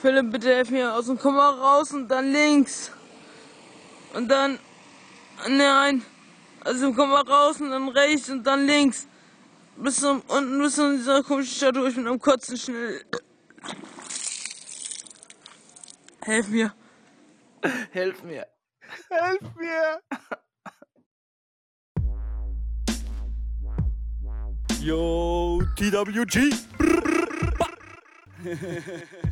Philipp, bitte helf mir aus dem Komma raus und dann links. Und dann, nein, aus dem Komma raus und dann rechts und dann links. Bis zum, unten bis zu dieser komischen Statue. Ich bin am Kotzen schnell. Helf mir. Helf mir. Helf mir! Yo, TWG.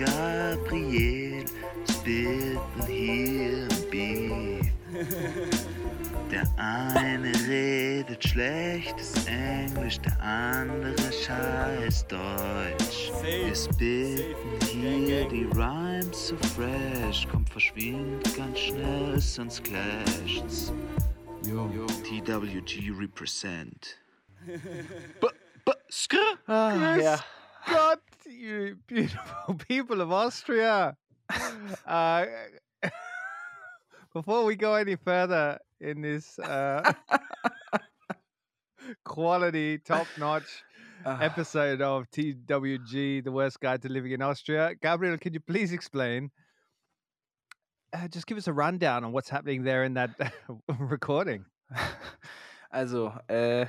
Gabriel spitten hier im Beat. Der eine redet schlechtes Englisch, der andere scheiß Deutsch. Wir spitten hier die Rhymes so fresh, kommt verschwindet ganz schnell, sonst clasht's. Yo. TWG represent. B b skr. Ah, ja. Gott, you beautiful people of Austria. Uh, before we go any further in this uh, quality, top notch Ah, episode of TWG, the worst guide to living in Austria, Gabriel, could you please explain? Uh, just give us a rundown on what's happening there in that recording. Also, äh,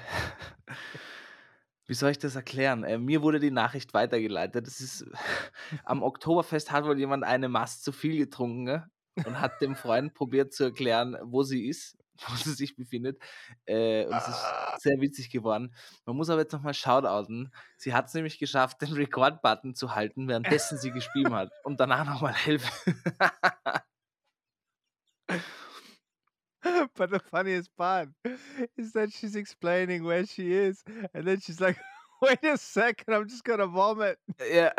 wie soll ich das erklären? Äh, mir wurde die Nachricht weitergeleitet. Das ist, am Oktoberfest hat wohl jemand eine Mast zu viel getrunken ne? und hat dem Freund probiert zu erklären, wo sie ist, wo sie sich befindet. Äh, und es ist sehr witzig geworden. Man muss aber jetzt nochmal shoutouten. Sie hat es nämlich geschafft, den Record-Button zu halten, währenddessen sie gespielt hat und danach nochmal helfen. but the funniest part is that she's explaining where she is, and then she's like, "Wait a second, I'm just gonna vomit." ja.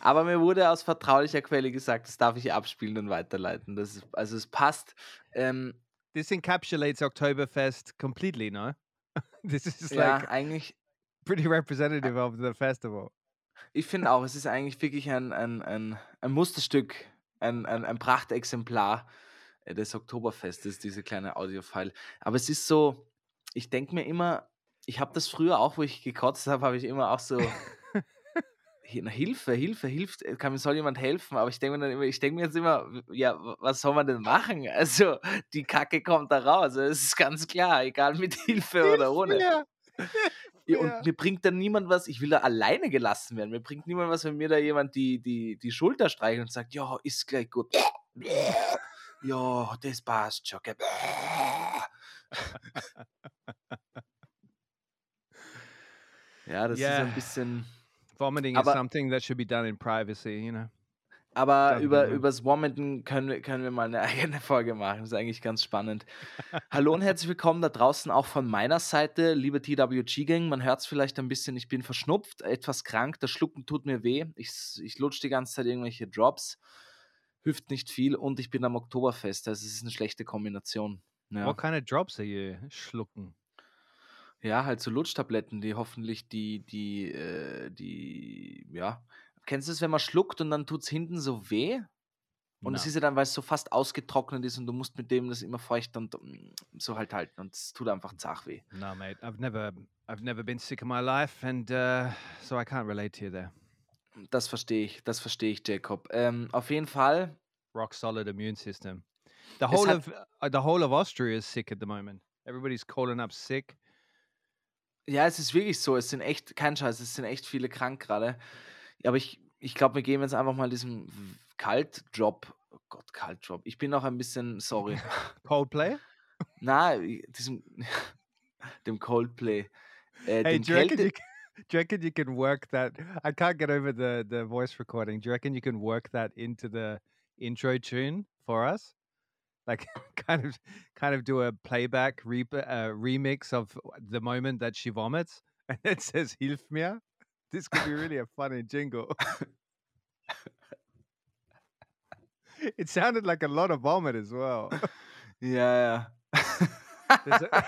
Aber mir wurde aus vertraulicher Quelle gesagt, das darf ich abspielen und weiterleiten. Das ist, also es passt. Ähm, This encapsulates Oktoberfest completely, no? this is ja, like eigentlich, pretty representative of the festival. ich finde auch, es ist eigentlich wirklich ein, ein, ein, ein Musterstück, ein, ein, ein Prachtexemplar äh, des Oktoberfestes, diese kleine Audiofile. Aber es ist so, ich denke mir immer, ich habe das früher auch, wo ich gekotzt habe, habe ich immer auch so, Hilfe, Hilfe, hilft, äh, kann mir soll jemand helfen, aber ich denke mir dann immer, ich denke mir jetzt immer, ja, was soll man denn machen? Also, die Kacke kommt da raus, also, es ist ganz klar, egal mit Hilfe oder ohne. Yeah. Ja, und mir bringt dann niemand was, ich will da alleine gelassen werden. Mir bringt niemand was, wenn mir da jemand die, die, die Schulter streichelt und sagt, ja, ist gleich gut. Ja, das passt schon. Ja, das ist Ja. ein bisschen. Vomiting is something that should be done in privacy, you know. Aber Danke, über, ja. übers Vomiten können wir, können wir mal eine eigene Folge machen. Das ist eigentlich ganz spannend. Hallo und herzlich willkommen da draußen auch von meiner Seite, liebe TWG-Gang. Man hört es vielleicht ein bisschen, ich bin verschnupft, etwas krank, das Schlucken tut mir weh. Ich, ich lutsch die ganze Zeit irgendwelche Drops, hilft nicht viel und ich bin am Oktoberfest. Also es ist eine schlechte Kombination. Ja, What kind of drops are you schlucken? ja halt so Lutschtabletten, die hoffentlich die, die, äh, die, ja. Kennst du es, wenn man schluckt und dann tut es hinten so weh? Und es ist ja dann, weil es so fast ausgetrocknet ist und du musst mit dem das immer feucht und mm, so halt halten. Und es tut einfach zach weh. No, mate. I've never, I've never been sick in my life, and uh, so I can't relate to you there. Das verstehe ich, das verstehe ich, Jacob. Ähm, auf jeden Fall, Rock solid immune system. The whole of uh, the whole of Austria is sick at the moment. Everybody's calling up sick. ja, es ist wirklich so. Es sind echt, kein Scheiß, es sind echt viele krank gerade. Aber ich, ich glaube, wir geben jetzt einfach mal diesem Kaltdrop. Oh Gott, Kaltdrop. Ich bin auch ein bisschen, sorry. Coldplay. Na, i- diesem, dem Coldplay. Äh, Hey, do you, reckon Kälte, you, do you reckon you can work that? I can't get over the the voice recording. Do you reckon you can work that into the intro tune for us? Like, kind of, kind of do a playback re- uh, remix of the moment that she vomits, and it says "Hilf mir." This could be really a funny jingle. it sounded like a lot of vomit as well. Yeah. a-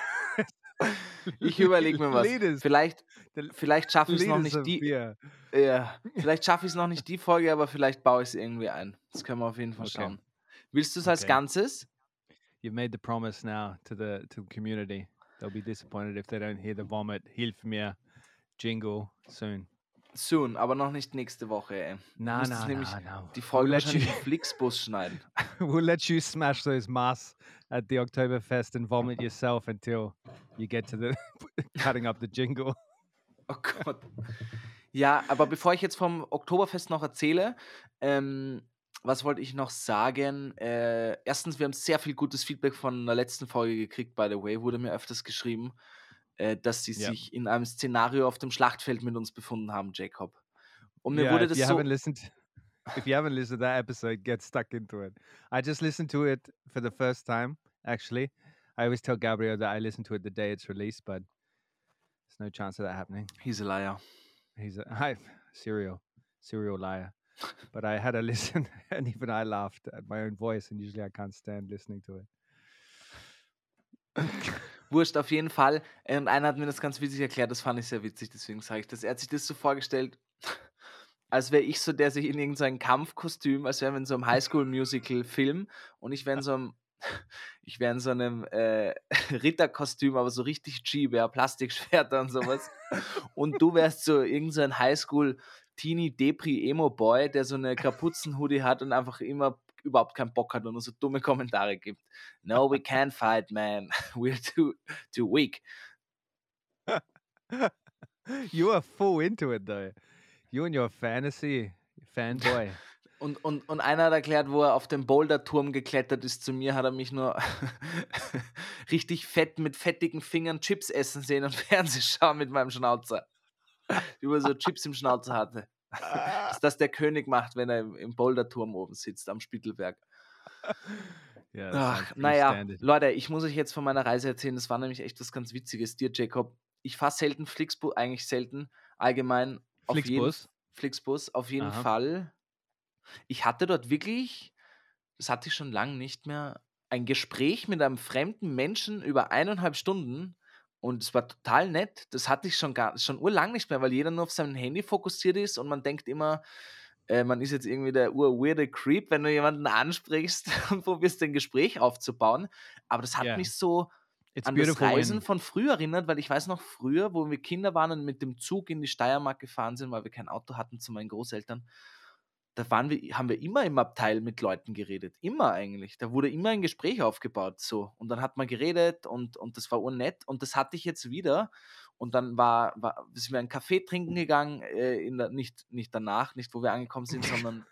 Ich überlege mir was. Liters- Vielleicht, vielleicht schaffe ich es noch nicht die. beer. Ja, vielleicht schaffe ich es noch nicht die Folge, aber vielleicht baue ich es irgendwie ein. Das können wir auf jeden Fall Okay. schauen. Willst du es als Ganzes? You've made the promise now to the to the community. They'll be disappointed if they don't hear the vomit Hilf mir jingle soon. Soon, aber noch nicht nächste Woche. Ey. Es no, nämlich no. die We'll Folge let wahrscheinlich Flixbus schneiden. we'll let you smash those masks at the Oktoberfest and vomit yourself until you get to the cutting up the jingle. Oh Gott. Ja, aber bevor ich jetzt vom Oktoberfest noch erzähle, ähm, was wollte ich noch sagen? Äh, erstens, wir haben sehr viel gutes Feedback von der letzten Folge gekriegt, by the way, wurde mir öfters geschrieben, äh, dass sie Ja. sich in einem Szenario auf dem Schlachtfeld mit uns befunden haben, Jacob. Und mir yeah, wurde if das you so. haven't listened, if you haven't listened to that episode, get stuck into it. I just listened to it for the first time. Actually, I always tell Gabriel that I listen to it the day it's released, but there's no chance of that happening. He's a liar. He's a I, serial, serial liar. But I had a listen, and even I laughed at my own voice, and usually I can't stand listening to it. Wurscht, auf jeden Fall. Und einer hat mir das ganz witzig erklärt, das fand ich sehr witzig, deswegen sage ich das. Er hat sich das so vorgestellt, als wäre ich so, der sich in irgendein Kampfkostüm, als wären wir in so einem Highschool-Musical-Film und ich wäre in so einem, ich wäre in so einem äh, Ritterkostüm, aber so richtig G, wär Plastikschwerter und sowas. Und du wärst so irgendein so Highschool- Teenie Depri Emo Boy, der so eine Kapuzenhoodie hat und einfach immer überhaupt keinen Bock hat und nur so dumme Kommentare gibt. No, we can't fight, man. We're too too weak. you are full into it, though. You and your fantasy fanboy. Und, und, und einer hat erklärt, wo er auf dem Boulderturm geklettert ist zu mir, hat er mich nur richtig fett mit fettigen Fingern Chips essen sehen und Fernseh schauen mit meinem Schnauzer. Über so Chips im Schnauzer hatte. Dass das der König macht, wenn er im, im Boulderturm oben sitzt, am Spittelberg. Sounds Ach, naja. Leute, ich muss euch jetzt von meiner Reise erzählen. Das war nämlich echt was ganz Witziges. Dir, Jacob, ich fahre selten Flixbus, eigentlich selten, allgemein auf jeden Flixbus. Flixbus, auf jeden Aha. Fall. Ich hatte dort wirklich, das hatte ich schon lange nicht mehr, ein Gespräch mit einem fremden Menschen über eineinhalb Stunden und es war total nett. Das hatte ich schon gar schon urlang nicht mehr, weil jeder nur auf sein Handy fokussiert ist und man denkt immer, äh, man ist jetzt irgendwie der urweirde Creep, wenn du jemanden ansprichst und probierst ein Gespräch aufzubauen. Aber das hat Ja. mich so It's an das Reisen von früher erinnert, weil ich weiß noch früher, wo wir Kinder waren und mit dem Zug in die Steiermark gefahren sind, weil wir kein Auto hatten zu meinen Großeltern, da waren wir, haben wir immer im Abteil mit Leuten geredet. Immer eigentlich. Da wurde immer ein Gespräch aufgebaut. So. Und dann hat man geredet und, und das war unnett. Und das hatte ich jetzt wieder. Und dann war, war sind wir einen Kaffee trinken gegangen, äh, in der, nicht, nicht danach, nicht wo wir angekommen sind, sondern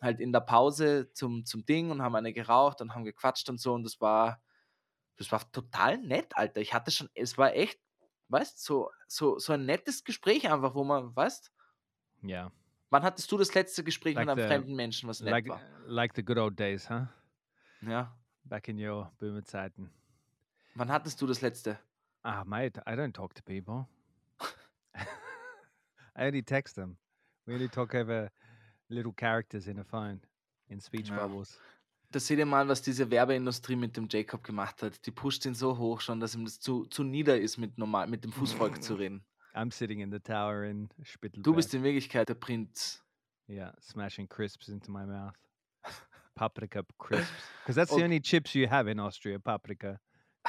halt in der Pause zum, zum Ding und haben eine geraucht und haben gequatscht und so. Und das war, das war total nett, Alter. Ich hatte schon, es war echt, weißt so, so, so ein nettes Gespräch einfach, wo man, weißt yeah, Wann hattest du das letzte Gespräch Like mit einem the- fremden Menschen, was nett like war? like the good old days, huh? Ja. Back in your boomer Zeiten. Wann hattest du das letzte? Ah, mate, I don't talk to people. I only text them. We only talk over little characters in a phone, in speech Ja. bubbles. Da seht ihr mal, was diese Werbeindustrie mit dem Jacob gemacht hat. Die pusht ihn so hoch schon, dass ihm das zu, zu nieder ist, mit, normal, mit dem Fußvolk zu reden. I'm sitting in the tower in Spittelberg. Du bist in Wirklichkeit der Prinz. yeah, smashing crisps into my mouth. Paprika crisps, because that's the only chips you have in Austria. Paprika.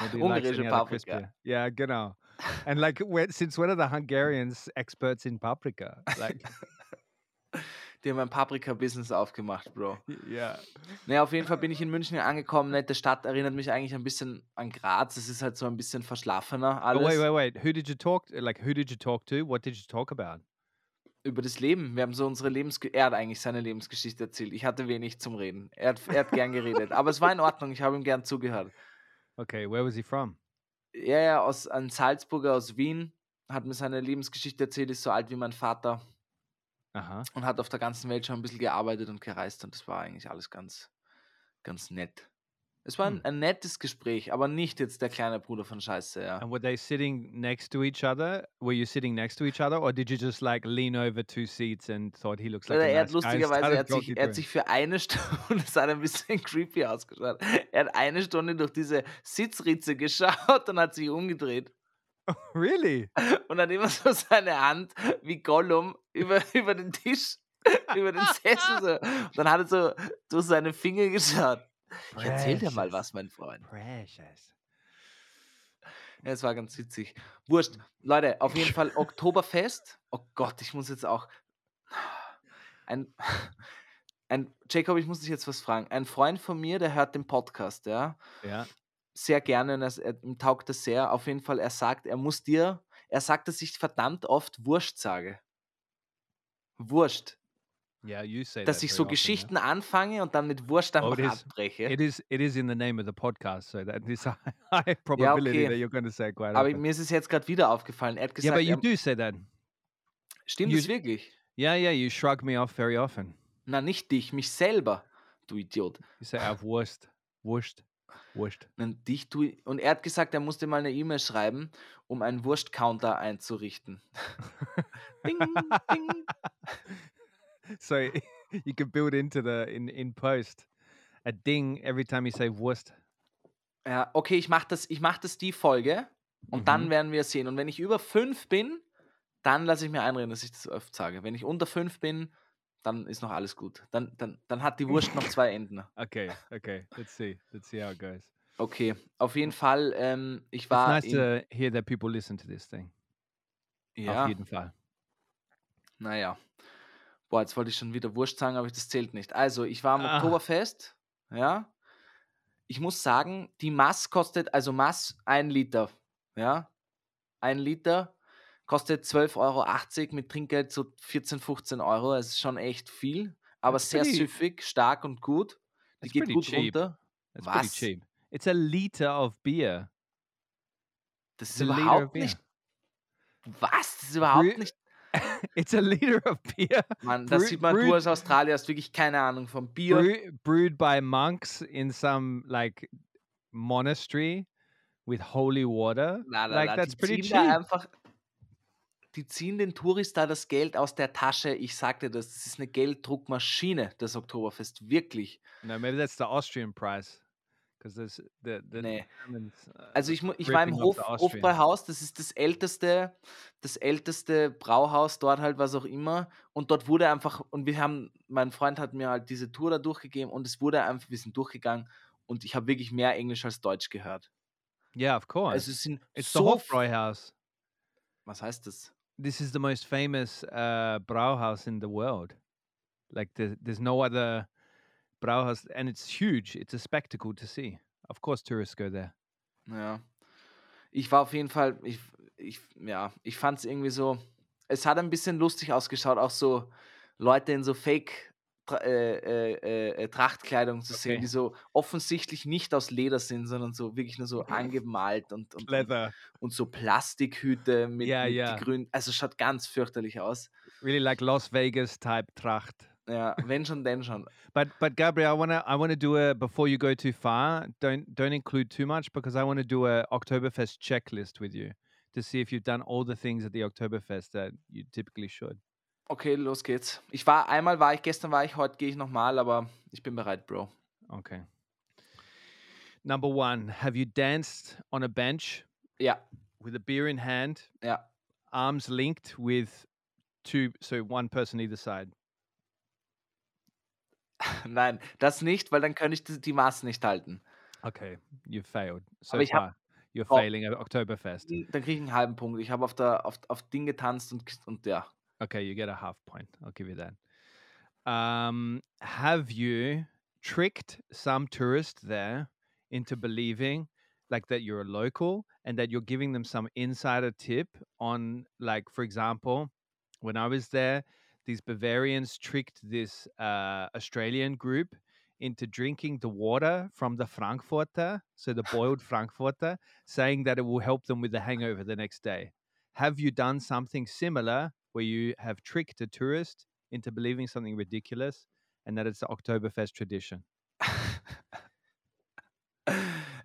Nobody likes Ungarische Paprika. Yeah, genau. And like, when, since when are the Hungarians experts in paprika? Like, Die haben ein Paprika-Business aufgemacht, Bro. yeah. Naja, auf jeden Fall bin ich in München angekommen. Nette Stadt, erinnert mich eigentlich ein bisschen an Graz. Es ist halt so ein bisschen verschlafener Oh, alles. wait, wait, wait. Who did you talk? Like, who did you talk to? What did you talk about? Über das Leben. Wir haben so unsere Lebensgeschichte. Er hat eigentlich seine Lebensgeschichte erzählt. Ich hatte wenig zum Reden. Er hat, er hat gern geredet. Aber es war in Ordnung. Ich habe ihm gern zugehört. Okay, where was he from? Er ja aus ein Salzburger aus Wien hat mir seine Lebensgeschichte erzählt, ist so alt wie mein Vater Uh-huh. und hat auf der ganzen Welt schon ein bisschen gearbeitet und gereist und das war eigentlich alles ganz, ganz nett. Es war ein, Hm. ein nettes Gespräch, aber nicht jetzt der kleine Bruder von Scheiße, ja. And were they sitting next to each other? Were you sitting next to each other, or did you just like lean over two seats and thought he looks like Oder a er hat nice lustigerweise, er hat, sich, er hat sich für eine Stunde, das hat ein bisschen creepy ausgeschaut, er hat eine Stunde durch diese Sitzritze geschaut und hat sich umgedreht? really? und hat immer so seine Hand wie Gollum über, über den Tisch, über den Sessel so. Und dann hat er so durch seine Finger geschaut. Ich erzähl dir mal was, mein Freund. Precious. Ja, es war ganz witzig. Wurscht. Leute, auf jeden Fall Oktoberfest. Oh Gott, ich muss jetzt auch. Ein, ein Jacob, ich muss dich jetzt was fragen. Ein Freund von mir, der hört den Podcast, ja, Yeah. Sehr gerne und er, ihm taugt das sehr. Auf jeden Fall, er sagt, er muss dir, er sagt, dass ich verdammt oft Wurscht sage. Wurscht. Yeah, you say Dass that ich so often, yeah? Geschichten anfange und dann mit Wurscht Oh, einfach it is- abbreche. It is. It is in the name of the podcast, so that is a high probability okay. that you're going to say it quite Aber often. mir ist es jetzt gerade wieder aufgefallen. Er hat Yeah, gesagt, but you er, do say that. stimmt you- es wirklich? Yeah, yeah. You shrug me off very often. Na, nicht dich, mich selber, du Idiot. You say I've worst, worst, worst. Nein, dich, du. Und er hat gesagt, er musste mal eine E-Mail schreiben, um einen Wurst-Counter einzurichten. ding, ding. so you can build into the in in post a ding every time you say worst. Ja, okay, ich mache das, ich mach das die Folge und dann Mhm. werden wir sehen. Und wenn ich über fünf bin, dann lasse ich mir einreden, dass ich das oft sage. Wenn ich unter fünf bin, dann ist noch alles gut. Dann, dann, dann hat die Wurst noch zwei Enden. Okay, okay. Let's see. Let's see how it goes. Okay, auf jeden Fall, ähm, ich It's war. nice in, to hear that people listen to this thing. ja, Auf jeden Fall. naja. Boah, jetzt wollte ich schon wieder Wurst sagen, aber das zählt nicht. Also, ich war am Ah. Oktoberfest, ja. Ich muss sagen, die Mass kostet, also Mass ein Liter, ja. Ein Liter kostet 12,80 Euro mit Trinkgeld so 14, 15 Euro. Es ist schon echt viel, aber That's sehr pretty- süffig, stark und gut. Die That's geht pretty gut cheap. runter. Pretty Was? cheap. It's a liter of beer. Das ist It's überhaupt nicht. Was? Das ist überhaupt Brü- nicht. It's a liter of beer Mann, das Brü- sieht man, du als Australier hast wirklich keine Ahnung vom Bier. brew, brewed by monks in some like monastery with holy water. Na, na, like na, that's pretty cheap. Da einfach, die ziehen den Tourist da das Geld aus der Tasche. Ich sagte das, das ist eine Gelddruckmaschine, das Oktoberfest. Wirklich. No, maybe that's the Austrian price. Because there's the, the Nee. Uh, Also ich, ich war im Hof, the. Hofbräuhaus, das ist das älteste, das älteste Brauhaus dort halt, was auch immer. Und dort wurde einfach, und wir haben, mein Freund hat mir halt diese Tour da durchgegeben und es wurde einfach, wir sind durchgegangen und ich habe wirklich mehr Englisch als Deutsch gehört. Yeah, of course. Also es sind it's the so, f- Hofbräuhaus. was heißt das? This is the most famous uh, Brauhaus in the world. Like the, there's no other Brauhaus, and it's huge. It's a spectacle to see. Of course, tourists go there. Ja. Ich war auf jeden Fall, ich, ich, ja, ich fand es irgendwie so, es hat ein bisschen lustig ausgeschaut, auch so Leute in so Fake äh, äh, äh, Trachtkleidung zu sehen, Okay. die so offensichtlich nicht aus Leder sind, sondern so wirklich nur so angemalt und, und, Leather. und so Plastikhüte mit, Ja, mit die grünen, also schaut ganz fürchterlich aus. Really like Las Vegas type Tracht. Ja, wenn schon, denn schon. But but Gabriel, I wanna I wanna do a before you go too far. Don't don't include too much because I want to do a Oktoberfest checklist with you to see if you've done all the things at the Oktoberfest that you typically should. Okay, los geht's. Ich war, einmal war ich, gestern war ich, heute gehe ich nochmal, aber ich bin bereit, Bro. Okay. Number one, have you danced on a bench Ja, with a beer in hand, ja. arms linked with two, so one person either side? Nein, das nicht, weil dann könnte ich die, die Masse nicht halten. Okay, you failed so Aber far. You're Oh. failing at Oktoberfest. Dann kriege ich einen halben Punkt. Ich habe auf, der- auf, auf Ding getanzt und, und ja. Okay, you get a half point. I'll give you that. Um, have you tricked some tourist there into believing like that you're a local and that you're giving them some insider tip on like for example, when I was there, these Bavarians tricked this uh, Australian group into drinking the water from the Frankfurter, so the boiled Frankfurter, saying that it will help them with the hangover the next day. Have you done something similar where you have tricked a tourist into believing something ridiculous and that it's the Oktoberfest tradition?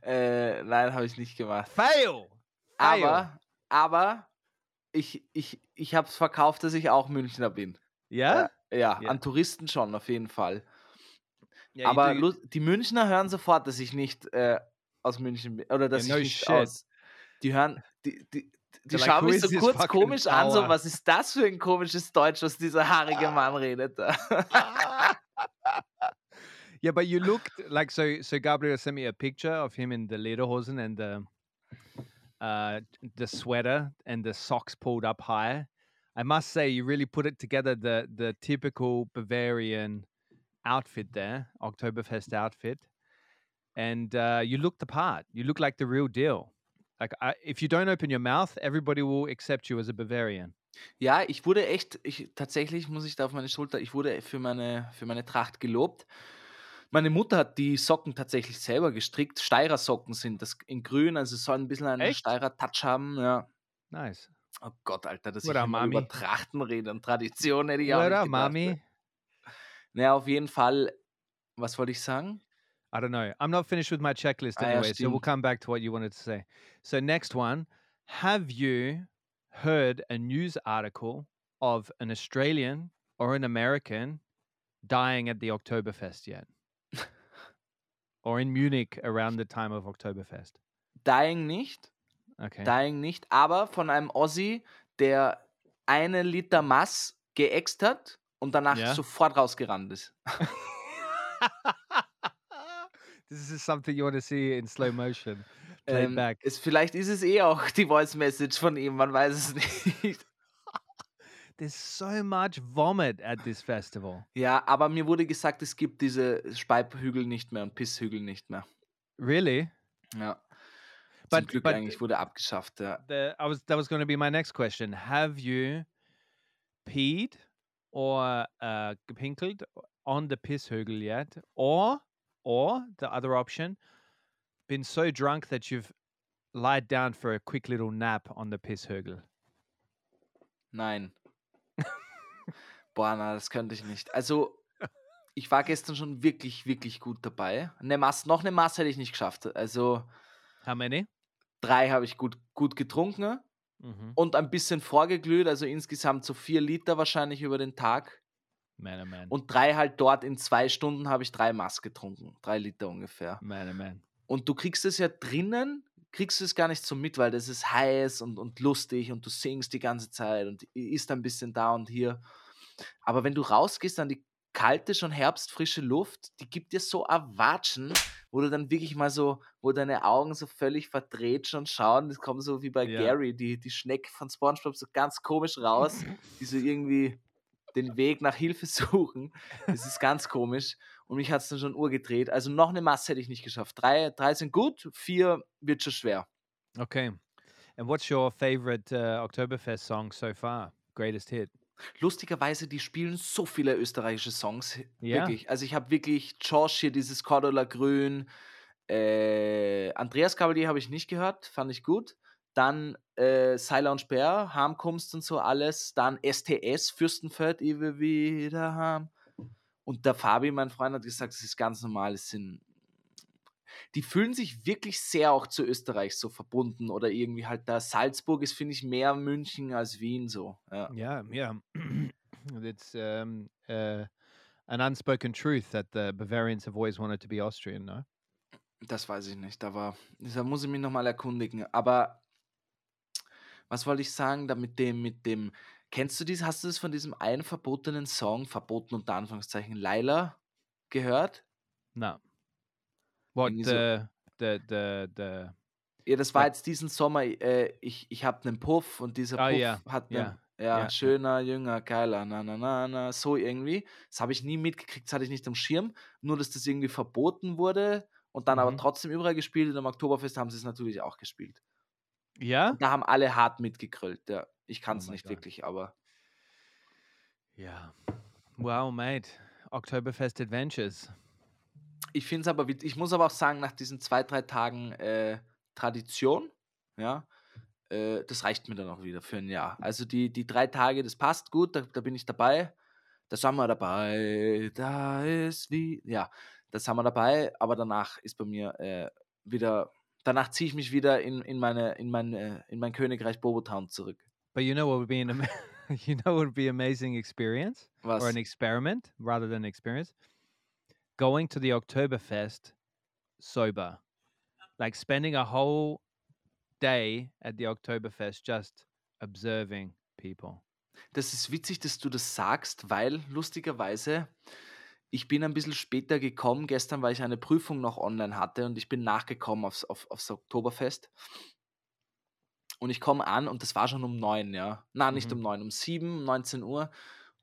Äh, nein, habe ich nicht gemacht. Fail. Fail. Aber, aber ich, ich, ich habe es verkauft, dass ich auch Münchner bin. yeah. Ja, Ja. an Touristen schon, auf jeden Fall. Yeah, aber die Münchner hören sofort, dass ich nicht äh, aus München bin. Oder dass no ich nicht shit. aus. Die hören, die, die, die like, schauen "Who mich so kurz komisch an, so, was ist das für ein komisches Deutsch, was dieser haarige Mann redet yeah, but you looked like so. So Gabriel sent me a picture of him in the lederhosen and the uh, the sweater and the socks pulled up high. I must say, you really put it together. The the typical Bavarian outfit there, Oktoberfest outfit, and uh, you look the part. You look like the real deal. Like I, if you don't open your mouth, everybody will accept you as a Bavarian. Ja, ich wurde echt, ich, tatsächlich muss ich da auf meine Schulter, ich wurde für meine, für meine Tracht gelobt. Meine Mutter hat die Socken tatsächlich selber gestrickt. Steirer Socken sind das in grün, also soll ein bisschen einen Echt? Steirer Touch haben. Ja. Nice. Oh Gott, Alter, dass What ich über Mami? Trachten rede und Tradition hätte ich auch What nicht gedacht. mommy? Naja, auf jeden Fall, was wollte ich sagen? I don't know. I'm not finished with my checklist anyway, so we'll come back to what you wanted to say. So next one, have you heard a news article of an Australian or an American dying at the Oktoberfest yet? or in Munich around the time of Oktoberfest? Dying nicht, Okay. Dying nicht, aber von einem Ossi, der einen Liter Mass geäxt hat und danach Ja. sofort rausgerannt ist. this is something you want to see in slow motion. Played Ähm, back. es, vielleicht ist es eh auch die Voice Message von ihm, man weiß es nicht. There's so much vomit at this festival. Ja, aber mir wurde gesagt, es gibt diese Speibhügel nicht mehr und Pisshügel nicht mehr. Really? Ja. Zum But- Glück but- eigentlich wurde abgeschafft, ja. the I was that was going to be my next question. Have you peed or uh, gepinkelt on the pisshögel yet, or or the other option, been so drunk that you've lied down for a quick little nap on the pisshögel? Nein. Boah, na, das könnte ich nicht. Also, ich war gestern schon wirklich, wirklich gut dabei. Eine Maß, noch eine Maß hätte ich nicht geschafft. Also, How many? drei habe ich gut, gut getrunken Mm-hmm. und ein bisschen vorgeglüht. Also insgesamt so vier Liter wahrscheinlich über den Tag. Man, oh man, Und drei halt dort in zwei Stunden habe ich drei Maß getrunken. Drei Liter ungefähr. man, oh man. Und du kriegst es ja drinnen, kriegst du es gar nicht so mit, weil das ist heiß und, und lustig und du singst die ganze Zeit und isst ein bisschen da und hier. Aber wenn du rausgehst an die kalte, schon herbstfrische Luft, die gibt dir so Erwatschen, wo du dann wirklich mal so, wo deine Augen so völlig verdreht schon schauen. Das kommt so wie bei Ja. Gary, die, die Schnecke von Spongebob, so ganz komisch raus, die so irgendwie den Weg nach Hilfe suchen. Das ist ganz komisch. Und mich hat es dann schon urgedreht. Also noch eine Masse hätte ich nicht geschafft. Drei, drei sind gut, vier wird schon schwer. Okay. And what's your favorite uh, Oktoberfest song so far? Greatest hit? Lustigerweise, die spielen so viele österreichische Songs. Ja. Wirklich. Also ich habe wirklich Josh hier, dieses Cordula Grün. Äh, Andreas Cavalier habe ich nicht gehört, fand ich gut. Dann äh, Seiler und Speer, Harmkunst und so alles. Dann STS, Fürstenfeld, ich will wieder haben. Und der Fabi, mein Freund, hat gesagt, das ist ganz normal. Es sind die fühlen sich wirklich sehr auch zu Österreich so verbunden oder irgendwie halt da Salzburg ist, finde ich, mehr München als Wien so. Ja. Yeah, yeah. it's um, uh, an unspoken truth that the Bavarians have always wanted to be Austrian, no? Das weiß ich nicht, aber da muss ich mich nochmal erkundigen. Aber was wollte ich sagen, da mit dem, mit dem, kennst du dies, hast du das von diesem einen verbotenen Song, verboten unter Anführungszeichen, Laila, gehört? No. What the the the the? Ja, das war jetzt diesen Sommer, äh, ich, ich hab einen Puff und dieser Ah, Puff ja, hat einen, ja, ja. schöner, jünger, geiler, na, na, na, na, so irgendwie. Das habe ich nie mitgekriegt, das hatte ich nicht am Schirm, nur dass das irgendwie verboten wurde und dann aber Mhm. trotzdem überall gespielt und am Oktoberfest haben sie es natürlich auch gespielt. Yeah. Da haben alle hart mitgekrölt, ja. Ich kann es Oh nicht Gott. wirklich, aber Yeah. Well, mate, Oktoberfest adventures. ich finde es aber, ich muss aber auch sagen, nach diesen zwei, drei Tagen äh, Tradition, ja, äh, das reicht mir dann auch wieder für ein Jahr. Also die, die drei Tage, das passt gut, da, da bin ich dabei. Da sind wir dabei, da ist wie, ja, das haben wir dabei, aber danach ist bei mir äh, wieder danach ziehe ich mich wieder in, in, meine, in, meine, in mein Königreich Bobotown zurück. But you know what would be an you know what would be amazing experience Was? or an experiment rather than experience? Going to the Oktoberfest sober. Like spending a whole day at the Oktoberfest just observing people. Das ist witzig, dass du das sagst, weil lustigerweise ich bin ein bisschen später gekommen. Gestern, weil ich eine Prüfung noch online hatte und ich bin nachgekommen aufs, auf, aufs Oktoberfest. Und ich komme an und das war schon um neun, ja. Nein, nicht Mhm. um neun, um sieben, um 19 Uhr.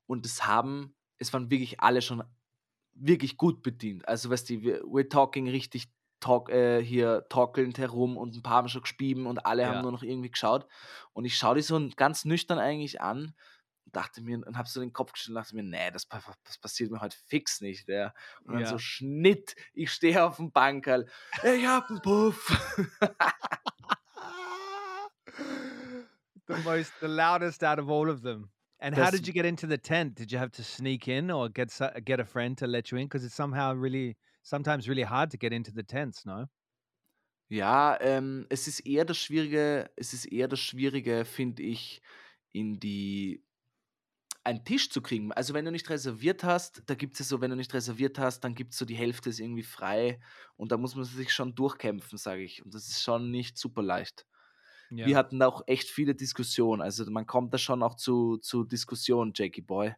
Und es haben, es waren wirklich alle schon wirklich gut bedient. Also, weißt du, wir- we're talking richtig talk, äh, hier torkelnd herum und ein paar haben schon gespieben und alle Ja. haben nur noch irgendwie geschaut. Und ich schaue die so ganz nüchtern eigentlich an und dachte mir und habe so den Kopf geschüttelt und dachte mir, nee, das, das passiert mir heute fix nicht. Ja. Und dann Ja. so Schnitt, ich stehe auf dem Bankerl, ich hab einen Puff. the most, the loudest out of all of them. And how Das- did you get into the tent? Did you have to sneak in or get get a friend to let you in? Because it's somehow really, sometimes really hard to get into the tents. No. Ja, ähm, es ist eher das Schwierige, es ist eher das Schwierige, finde ich, in die einen Tisch zu kriegen. Also wenn du nicht reserviert hast, da gibt es ja so, wenn du nicht reserviert hast, dann gibt es so die Hälfte ist irgendwie frei und da muss man sich schon durchkämpfen, sage ich. Und das ist schon nicht super leicht. Yeah. Wir hatten da auch echt viele Diskussionen. Also man kommt da schon auch zu, zu Diskussionen, Jackie Boy.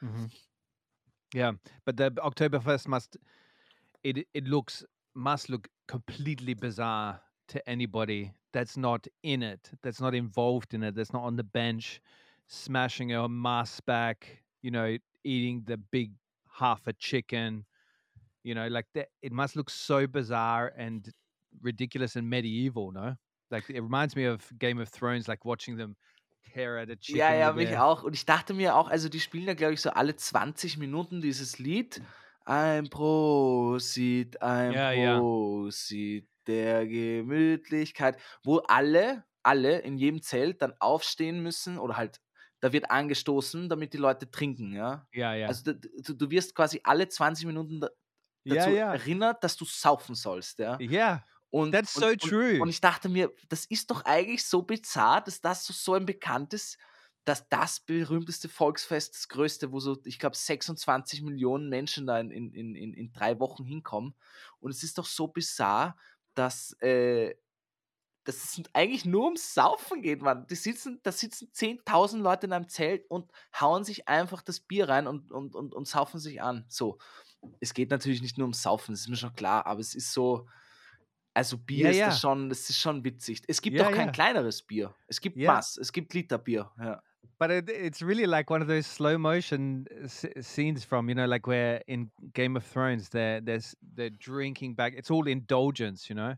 Mhm. Yeah, but the Oktoberfest must it it looks must look completely bizarre to anybody that's not in it, that's not involved in it, that's not on the bench, smashing a mass back, you know, eating the big half a chicken, you know, like that. It must look so bizarre and ridiculous and medieval, no? Like it reminds me of Game of Thrones, like watching them tear at a chicken. Ja, ja, mich auch. Und ich dachte mir auch, also die spielen ja, glaube ich, so alle 20 Minuten dieses Lied. Ein Prosit, ein Ja, ja. Prosit der Gemütlichkeit, wo alle, alle in jedem Zelt dann aufstehen müssen oder halt, da wird angestoßen, damit die Leute trinken, ja. Yeah, yeah. Also du, du, wirst quasi alle 20 Minuten dazu yeah. erinnert, dass du saufen sollst, ja. Yeah. Und, That's und, so und, true. Und ich dachte mir, das ist doch eigentlich so bizarr, dass das so, so ein bekanntes, dass das berühmteste Volksfest, das größte, wo so, ich glaube, 26 Millionen Menschen da in, in, in, in- in drei Wochen hinkommen. Und es ist doch so bizarr, dass, äh, dass es eigentlich nur ums Saufen geht, Mann. Die sitzen, da sitzen 10.000 Leute in einem Zelt und hauen sich einfach das Bier rein und, und, und, und saufen sich an. So. Es geht natürlich nicht nur ums Saufen, das ist mir schon klar, aber es ist so, also Bier Ja, ist ja. das schon, das ist schon witzig. Es gibt Ja, auch kein kleineres Bier. Es gibt Ja. Mass, es gibt Literbier. Ja. But it, it's really like one of those slow motion s- scenes from you know, like where in Game of Thrones, they're there's they're drinking back. It's all indulgence, you know,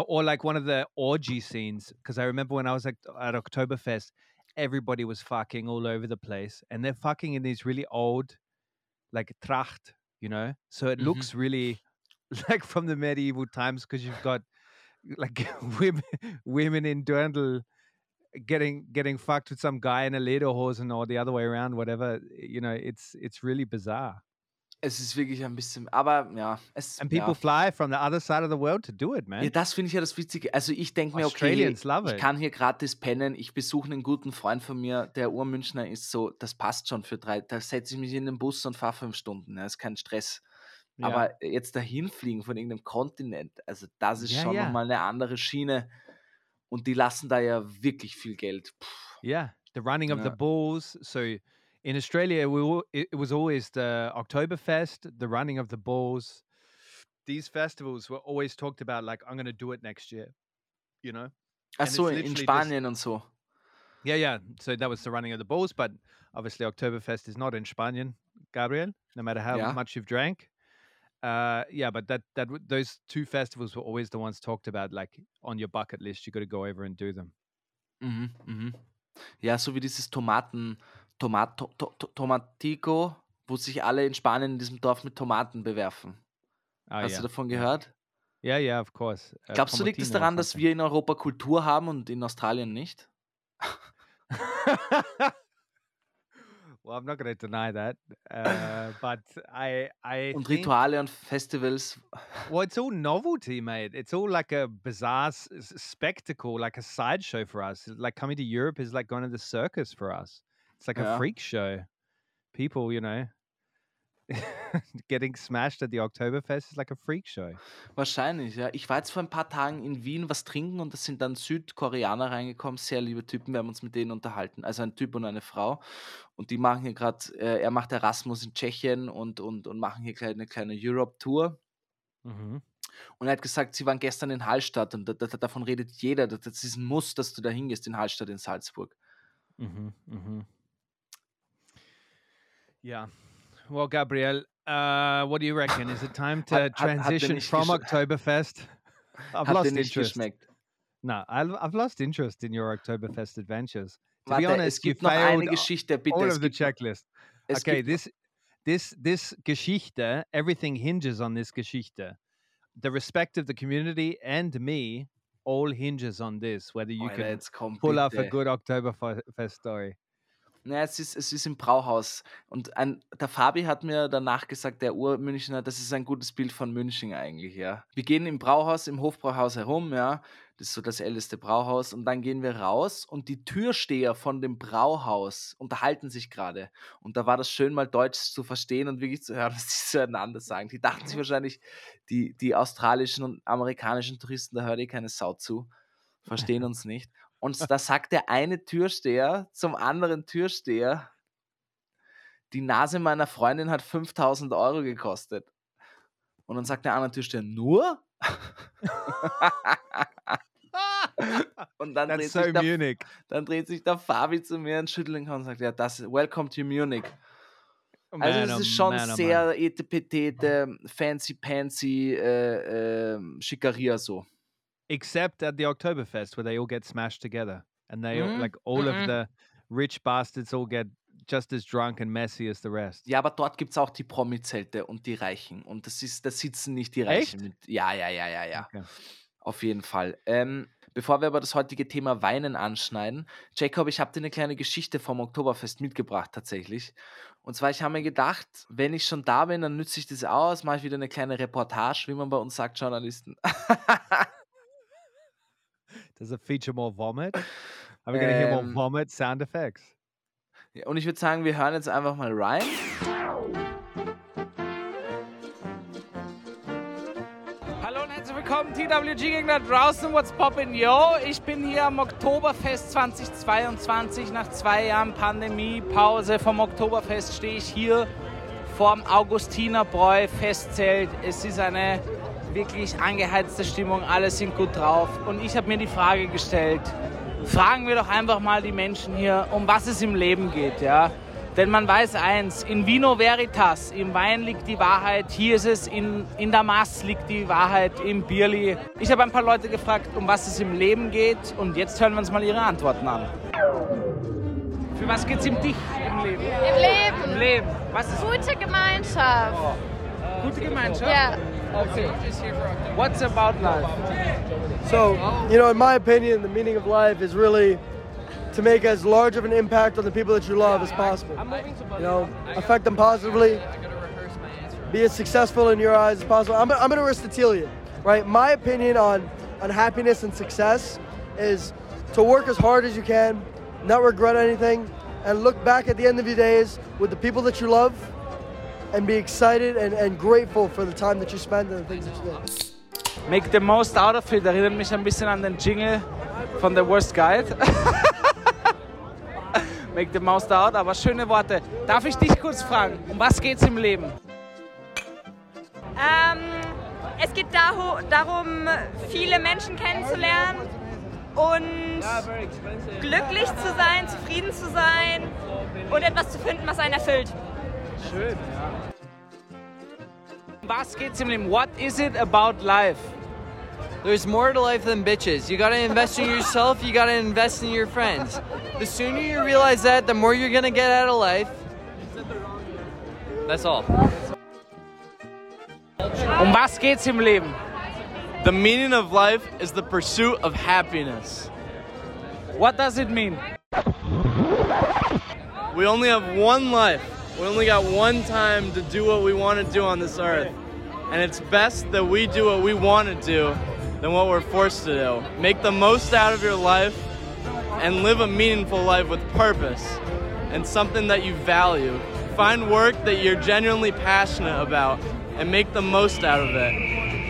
or like one of the orgy scenes. Because I remember when I was like at Oktoberfest, everybody was fucking all over the place, and they're fucking in these really old, like tracht, you know. So it Mhm. looks really like from the medieval times because you've got like women women in Dirndl getting getting fucked with some guy in a lederhosen or the other way around, whatever. You know, it's it's really bizarre. Es ist wirklich ein bisschen, aber ja, es And people ja. fly from the other side of the world to do it, man. Ja, das finde ich ja das Witzige. Also ich denke mir, okay, ich it. kann hier gratis pennen, ich besuche einen guten Freund von mir, der Urmünchner ist so, das passt schon für drei, da setze ich mich in den Bus und fahre fünf Stunden, ja, ist kein Stress. Yeah. Aber jetzt dahin fliegen von irgendeinem Kontinent, also das ist Ja, schon ja. nochmal eine andere Schiene und die lassen da ja wirklich viel Geld. Puh. yeah, the running of the bulls. So in Australia, we it, it was always the Oktoberfest, the running of the bulls. These festivals were always talked about. Like, I'm going to do it next year. You know. And so, it's in Spanien und so. Yeah, yeah. So that was the running of the bulls, but obviously Oktoberfest is not in Spanien, Gabriel. No matter how Yeah. much you've drank. Uh, yeah, but that that those two festivals were always the ones talked about. Like on your bucket list, you got to go over and do them. Mhm, Mm mhm. Ja, so wie dieses Tomaten, Tomato, to, to, Tomatico, wo sich alle in Spanien in diesem Dorf mit Tomaten bewerfen. Oh, Hast yeah. du davon gehört? Yeah, yeah, of course. Uh, Glaubst du, liegt es or daran, dass wir in Europa Kultur haben und in Australien nicht? well, I'm not going to deny that, uh, but I, I Und Rituale und Festivals. well, it's all novelty, mate. It's all like a bizarre spectacle, like a sideshow for us. Like coming to Europe is like going to the circus for us. It's like a Yeah. freak show. People, you know, getting smashed at the Oktoberfest is like a freak show. Wahrscheinlich, ja. Ich war jetzt vor ein paar Tagen in Wien was trinken und es sind dann Südkoreaner reingekommen, sehr liebe Typen, wir haben uns mit denen unterhalten. Also ein Typ und eine Frau. Und die machen hier gerade, äh, er macht Erasmus in Tschechien und, und, und machen hier eine kleine Europe-Tour. Mm-hmm. Und er hat gesagt, sie waren gestern in Hallstatt und da, da, davon redet jeder. Das, ist ein Muss, dass du da hingehst in Hallstatt in Salzburg. Mm-hmm. Mm-hmm. Yeah. Well, Gabriel, uh, what do you reckon? Is it time to transition from Oktoberfest? I've lost interest. geschmeckt. No, I've, I've lost interest in your Oktoberfest adventures. To be Warte, es honest, you gibt noch eine failed Geschichte, bitte. all of the checklist. okay, this this this Geschichte, everything hinges on this Geschichte. The respect of the community and me all hinges on this. Whether you Alter, can pull off a good Oktoberfest story. Ja, es ist, es ist im Brauhaus. Und ein, der Fabi hat mir danach gesagt, der Urmünchner, das ist ein gutes Bild von München eigentlich, ja. Wir gehen im Brauhaus, im Hofbrauhaus herum, ja. Das ist so das älteste Brauhaus. Und dann gehen wir raus und die Türsteher von dem Brauhaus unterhalten sich gerade. Und da war das schön, mal Deutsch zu verstehen und wirklich zu hören, was die zueinander sagen. Die dachten sich wahrscheinlich, die, die australischen und amerikanischen Touristen, da hört eh keine Sau zu, verstehen uns nicht. Und da sagt der eine Türsteher zum anderen Türsteher, die Nase meiner Freundin hat 5000 Euro gekostet. Und dann sagt der andere Türsteher, nur? und dann dreht, so sich der, dann dreht sich der Fabi zu mir und schüttelt den Kopf und sagt, ja, das Welcome to Munich. Also Man, es oh ist schon man, oh sehr etepetete, fancy pansy äh, äh, Schickeria so. Except at the Oktoberfest where they all get smashed together and they Mhm, like all mhm. of the rich bastards all get just as drunk and messy as the rest. Ja, aber dort gibt es auch die Promi-Zelte und die Reichen. Und das ist, da sitzen nicht die Reichen Echt? mit. Ja, ja, ja, ja, ja. Okay. Auf jeden Fall. Ähm, bevor wir aber das heutige Thema Weinen anschneiden, Jacob, ich habe dir eine kleine Geschichte vom Oktoberfest mitgebracht tatsächlich. Und zwar, ich habe mir gedacht, wenn ich schon da bin, dann nütze ich das aus, mache ich wieder eine kleine Reportage, wie man bei uns sagt, Journalisten. Does it feature more vomit? Are we going to hear more Ähm, vomit sound effects? Ja, Und ich würde sagen, wir hören jetzt einfach mal rein. Hallo und herzlich willkommen, TWG da draußen. What's poppin', yo? Ich bin hier am Oktoberfest 2022. Nach zwei Jahren Pandemiepause vom Oktoberfest stehe ich hier vorm Augustinerbräu Festzelt. Es ist eine wirklich angeheizte Stimmung, alle sind gut drauf. Und ich habe mir die Frage gestellt, fragen wir doch einfach mal die Menschen hier, um was es im Leben geht, ja? Denn man weiß eins, in Vino Veritas, im Wein liegt die Wahrheit, hier ist es, in, in der Maß liegt die Wahrheit, im Bierli. Ich habe ein paar Leute gefragt, um was es im Leben geht und jetzt hören wir uns mal ihre Antworten an. Für was geht's im dich im Leben? Im Leben. Im Leben. Was ist Gute Gemeinschaft. gute Gemeinschaft? Ja. Okay. What's about life? So, you know, in my opinion, the meaning of life is really to make as large of an impact on the people that you love as possible. You know, affect them positively, be as successful in your eyes as possible. I'm, I'm an Aristotelian, right? My opinion on, on happiness and success is to work as hard as you can, not regret anything, and look back at the end of your days with the people that you love and be excited and, and grateful for the time that you spent and the things that you did. Make the most out of it. Erinnert mich ein bisschen an den Jingle von The Worst Guide. Make the most out, aber schöne Worte. Darf ich dich kurz fragen, um was geht's im Leben? Ähm, es geht darum, viele Menschen kennenzulernen und glücklich zu sein, zufrieden zu sein und etwas zu finden, was einen erfüllt. Schön, ja. Was geht's im Leben? What is it about life? There's more to life than bitches. You gotta invest in yourself, you gotta invest in your friends. The sooner you realize that, the more you're gonna get out of life. That's all. Um was geht's im Leben? The meaning of life is the pursuit of happiness. What does it mean? we only have one life. We only got one time to do what we want to do on this earth. And it's best that we do what we want to do than what we're forced to do. Make the most out of your life and live a meaningful life with purpose and something that you value. Find work that you're genuinely passionate about and make the most out of it.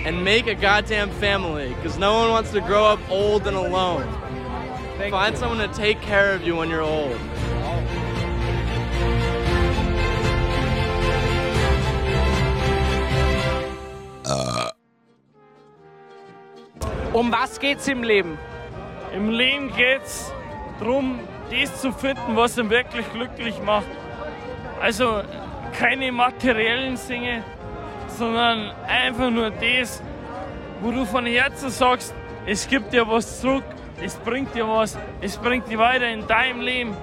And make a goddamn family because no one wants to grow up old and alone. Find someone to take care of you when you're old. Um was geht's im Leben? Im Leben geht's darum, das zu finden, was ihn wirklich glücklich macht. Also keine materiellen Dinge, sondern einfach nur das, wo du von Herzen sagst, es gibt dir was zurück, es bringt dir was, es bringt dich weiter in deinem Leben.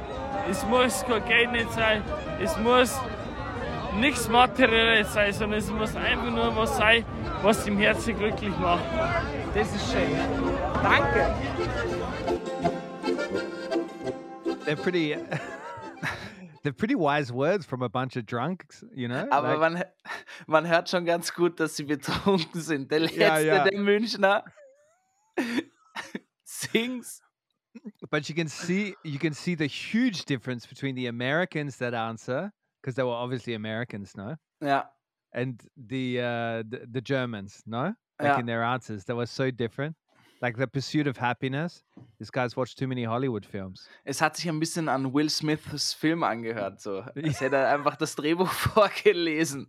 Es muss kein Geld nicht sein, es muss nichts Materielles sein, sondern es muss einfach nur was sein, was im Herzen glücklich macht. Das ist schön. Danke. They're pretty. they're pretty wise words from a bunch of drunks, you know. Aber Like- man, man hört schon ganz gut, dass sie betrunken sind. Der letzte, Ja, ja. der Münchner, sings. but you can see you can see the huge difference between the Americans that answer because they were obviously Americans, no, Yeah. and the uh, the, the Germans, no, like Yeah. in their answers, they were so different. Like the pursuit of happiness. This guy's watched too many Hollywood films. es hat sich ein bisschen an Will Smiths Film angehört, so. Als hätte er einfach das Drehbuch vorgelesen.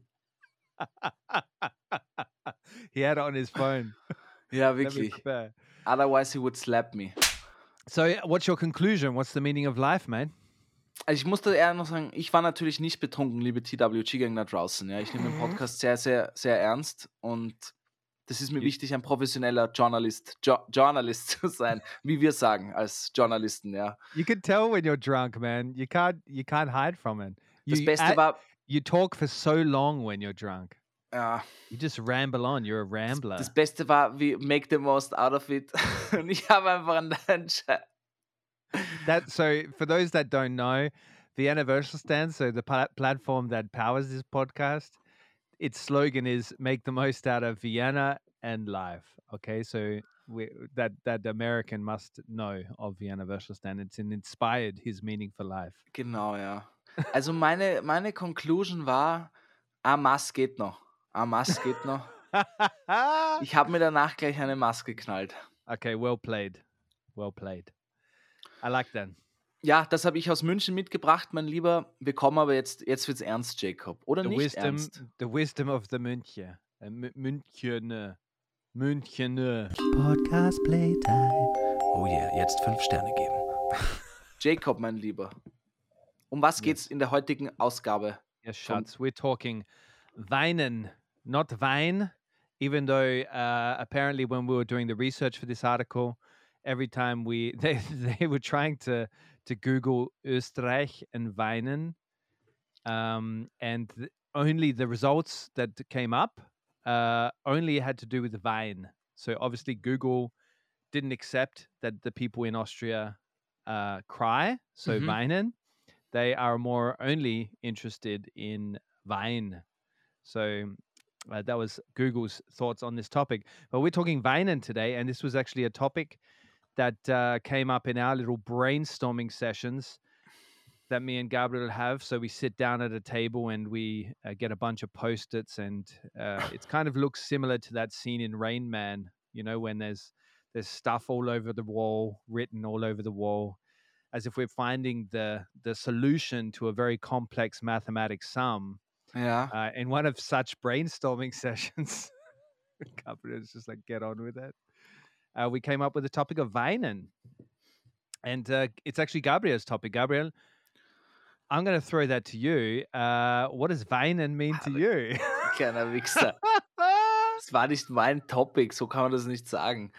he had it on his phone. yeah, wirklich. Otherwise he would slap me. So, what's your conclusion? What's the meaning of life, man? Also ich musste eher noch sagen, ich war natürlich nicht betrunken, liebe TWG-Gänger da draußen. Ja. Ich nehme den Podcast sehr, sehr, sehr ernst und das ist mir wichtig, ein professioneller Journalist, jo Journalist zu sein, wie wir sagen als Journalisten, ja. You can tell when you're drunk, man. You can't you can't hide from it. You, Das Beste war, you talk for so long when you're drunk. ja, You just ramble on. You're a rambler. das Beste war, wie make the most out of it. Und ich habe einfach an that so for those that don't know, the Universal Stand, so the pla- platform that powers this podcast, its slogan is "Make the most out of Vienna and life." Okay, so we, that that American must know of the Universal Stand. It's an inspired his meaning for life. Genau, ja. Also meine, meine Conclusion war, eine Maske geht noch. Eine Maske geht noch. Ich habe mir danach gleich eine Maske geknallt. okay, well played, well played. I like that. Ja, das habe ich aus München mitgebracht, mein Lieber. Wir kommen aber jetzt, jetzt wird's ernst, Jacob. Oder The nicht wisdom, ernst? the wisdom of the München, uh, Mü- Münchener, Münchener. Podcast Playtime. Oh yeah, jetzt fünf Sterne geben. Jacob, mein Lieber. Um was geht's in der heutigen Ausgabe? Yes, Schatz. We're talking Weinen, not Wein, even though uh, apparently when we were doing the research for this article, every time we they, they were trying to to Google Österreich and Weinen, um, and th- only the results that came up uh, only had to do with Wein. So obviously Google didn't accept that the people in Austria uh, cry. So Mhm. Weinen, they are more only interested in Wein. So uh, that was Google's thoughts on this topic. But we're talking Weinen today, and this was actually a topic that uh, came up in our little brainstorming sessions that me and Gabriel have. So we sit down at a table and we uh, get a bunch of post-its, and uh, it kind of looks similar to that scene in Rain Man. You know, when there's there's stuff all over the wall, written all over the wall, as if we're finding the the solution to a very complex mathematics sum. Yeah. Uh, in one of such brainstorming sessions, Gabriel's just like, get on with it. Uh, we came up with the topic of Weinen. And uh, it's actually Gabriel's topic. Gabriel, I'm going to throw that to you. Uh, what does Weinen mean to you? Kleiner Wichser. Das war nicht mein Topic, so kann man das nicht sagen.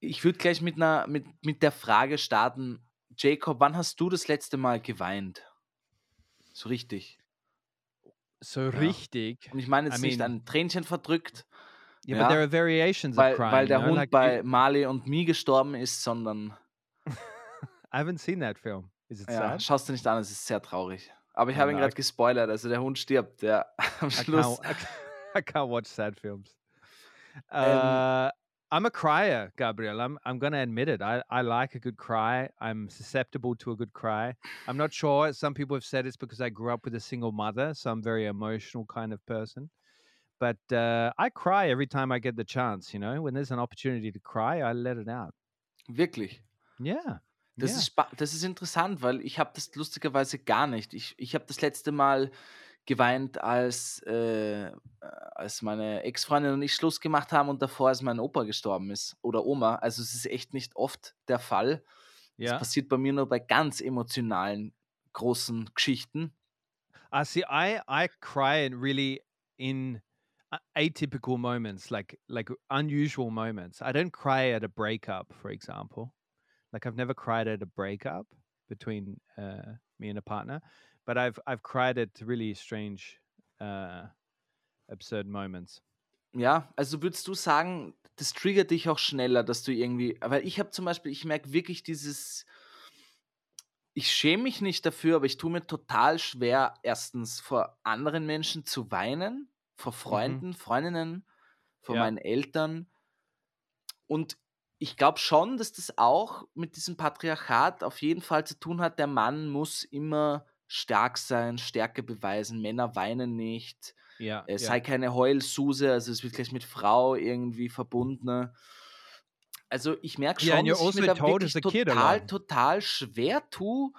Ich würde gleich mit, einer, mit, mit der Frage starten, Jacob, wann hast du das letzte Mal geweint? So richtig. so Ja. richtig. Und ich meine I jetzt nicht mean- ein Tränchen verdrückt, Yeah, Ja, but there are variations weil, of crying. weil der you know, Hund like bei Marley und Mi gestorben ist, sondern I haven't seen that film. Is it Ja, sad? schaust du nicht an, es ist sehr traurig. Aber ich habe ihn gerade gespoilert, also der Hund stirbt, ja, am I Schluss. can't, I can't, I can't watch sad films. Ähm, Uh, I'm a crier, Gabriel. I'm I'm gonna admit it. I, I like a good cry. I'm susceptible to a good cry. I'm not sure. Some people have said it's because I grew up with a single mother, so I'm very emotional kind of person. But uh, I cry every time I get the chance. You know, when there's an opportunity to cry, I let it out. Wirklich. Yeah. Das, yeah. ist das ist interessant, weil ich habe das lustigerweise gar nicht. Ich, ich habe das letzte Mal geweint, als, äh, als meine Ex-Freundin und ich Schluss gemacht haben und davor, als mein Opa gestorben ist oder Oma. Also es ist echt nicht oft der Fall. Das Yeah. passiert bei mir nur bei ganz emotionalen, großen Geschichten. I see. I I cry really in atypical moments, like like unusual moments. I don't cry at a breakup, for example. Like I've never cried at a breakup between uh, me and a partner, but I've I've cried at really strange, uh, absurd moments. Ja, also würdest du sagen, das triggert dich auch schneller, dass du irgendwie, weil ich habe zum Beispiel, ich merke wirklich dieses, ich schäme mich nicht dafür, aber ich tue mir total schwer, erstens vor anderen Menschen zu weinen, vor Freunden, Freundinnen, vor Ja. meinen Eltern. Und ich glaube schon, dass das auch mit diesem Patriarchat auf jeden Fall zu tun hat. Der Mann muss immer stark sein, Stärke beweisen, Männer weinen nicht. Yeah, Es yeah. sei keine Heulsuse, also es wird gleich mit Frau irgendwie verbunden. Also ich merke Yeah, schon, you're dass ich mir da wirklich total, total schwer tue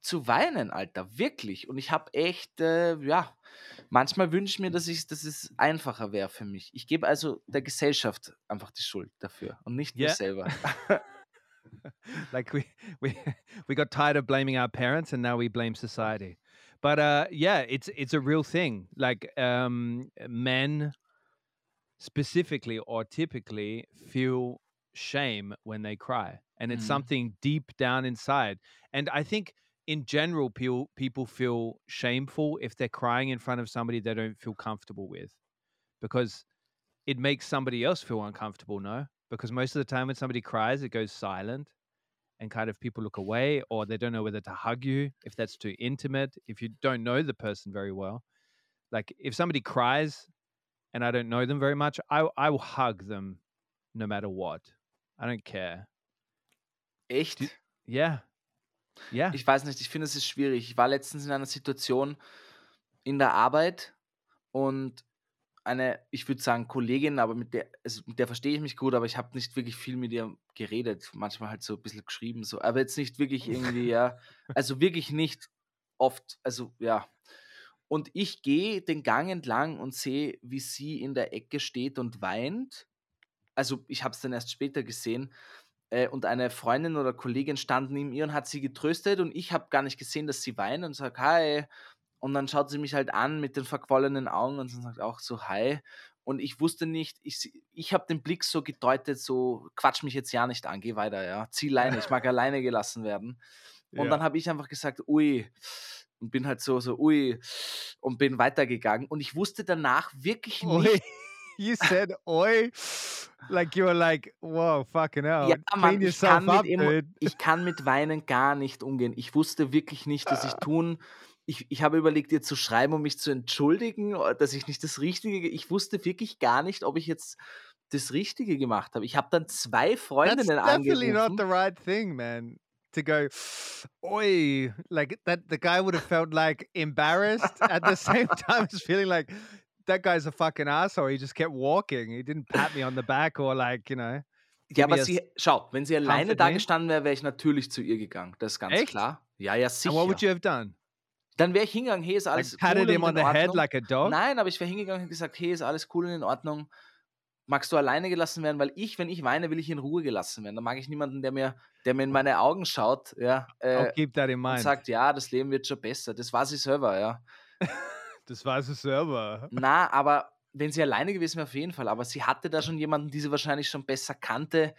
zu weinen, Alter, wirklich. Und ich habe echt, äh, ja, manchmal wünsche ich mir, dass, ich, dass es einfacher wäre für mich. Ich gebe also der Gesellschaft einfach die Schuld dafür und nicht mir Yeah. selber. like we we we got tired of blaming our parents and now we blame society but uh yeah it's it's a real thing like um men specifically or typically feel shame when they cry and it's Mhm. something deep down inside and i think in general people people feel shameful if they're crying in front of somebody they don't feel comfortable with because it makes somebody else feel uncomfortable no? Because most of the time when somebody cries it goes silent and kind of people look away or they don't know whether to hug you if that's too intimate if you don't know the person very well. Like if somebody cries and i don't know them very much i i will hug them no matter what. I don't care. Echt? yeah yeah Ich weiß nicht, ich finde es ist schwierig. Ich war letztens in einer Situation in der Arbeit und eine, ich würde sagen, Kollegin, aber mit der, also mit der verstehe ich mich gut, aber ich habe nicht wirklich viel mit ihr geredet. Manchmal halt so ein bisschen geschrieben, so, aber jetzt nicht wirklich irgendwie, ja, also wirklich nicht oft, also ja. Und ich gehe den Gang entlang und sehe, wie sie in der Ecke steht und weint. Also ich habe es dann erst später gesehen. Äh, und eine Freundin oder Kollegin stand neben ihr und hat sie getröstet und ich habe gar nicht gesehen, dass sie weint und sagt Hi. Und dann schaut sie mich halt an mit den verquollenen Augen und sagt auch so Hi. Und ich wusste nicht, ich, ich habe den Blick so gedeutet, so quatsch mich jetzt ja nicht an, geh weiter, ja. Zieh Leine, ich mag alleine gelassen werden. Und Ja. dann habe ich einfach gesagt, ui, und bin halt so, so, ui, und bin weitergegangen. Und ich wusste danach wirklich nicht. You said oi like you were like whoa fucking hell Ja, Mann, ich kann, up mit ich kann mit Weinen gar nicht umgehen. Ich wusste wirklich nicht, dass ich tun. Ich, ich habe überlegt, ihr zu schreiben, um mich zu entschuldigen, oder dass ich nicht das Richtige. ge- Ich wusste wirklich gar nicht, ob ich jetzt das Richtige gemacht habe. Ich habe dann zwei That's Freundinnen definitely not angerufen. the right thing, man. To go, oi, like that. The guy would have felt like embarrassed at the same time as feeling like that guy's a fucking asshole. He just kept walking. He didn't pat me on the back or like you know. Ja, aber sie, schau, wenn sie alleine da gestanden wäre, wäre ich natürlich zu ihr gegangen. Das ist ganz Echt? klar. Ja, ja, And what would sicher. you have done? Dann wäre ich hingegangen, hey, ist alles Like patted cool und him on in the head Ordnung. like a dog? Nein, aber ich wäre hingegangen und gesagt, hey, ist alles cool und in Ordnung. Magst du alleine gelassen werden? Weil ich, wenn ich weine, will ich in Ruhe gelassen werden. Da mag ich niemanden, der mir, der mir in meine Augen schaut, ja, äh, keep that in und mind. sagt, ja, das Leben wird schon besser. Das war sie selber, ja. Das war es selber. Na, aber wenn sie alleine gewesen wäre, auf jeden Fall. Aber sie hatte da schon jemanden, die sie wahrscheinlich schon besser kannte.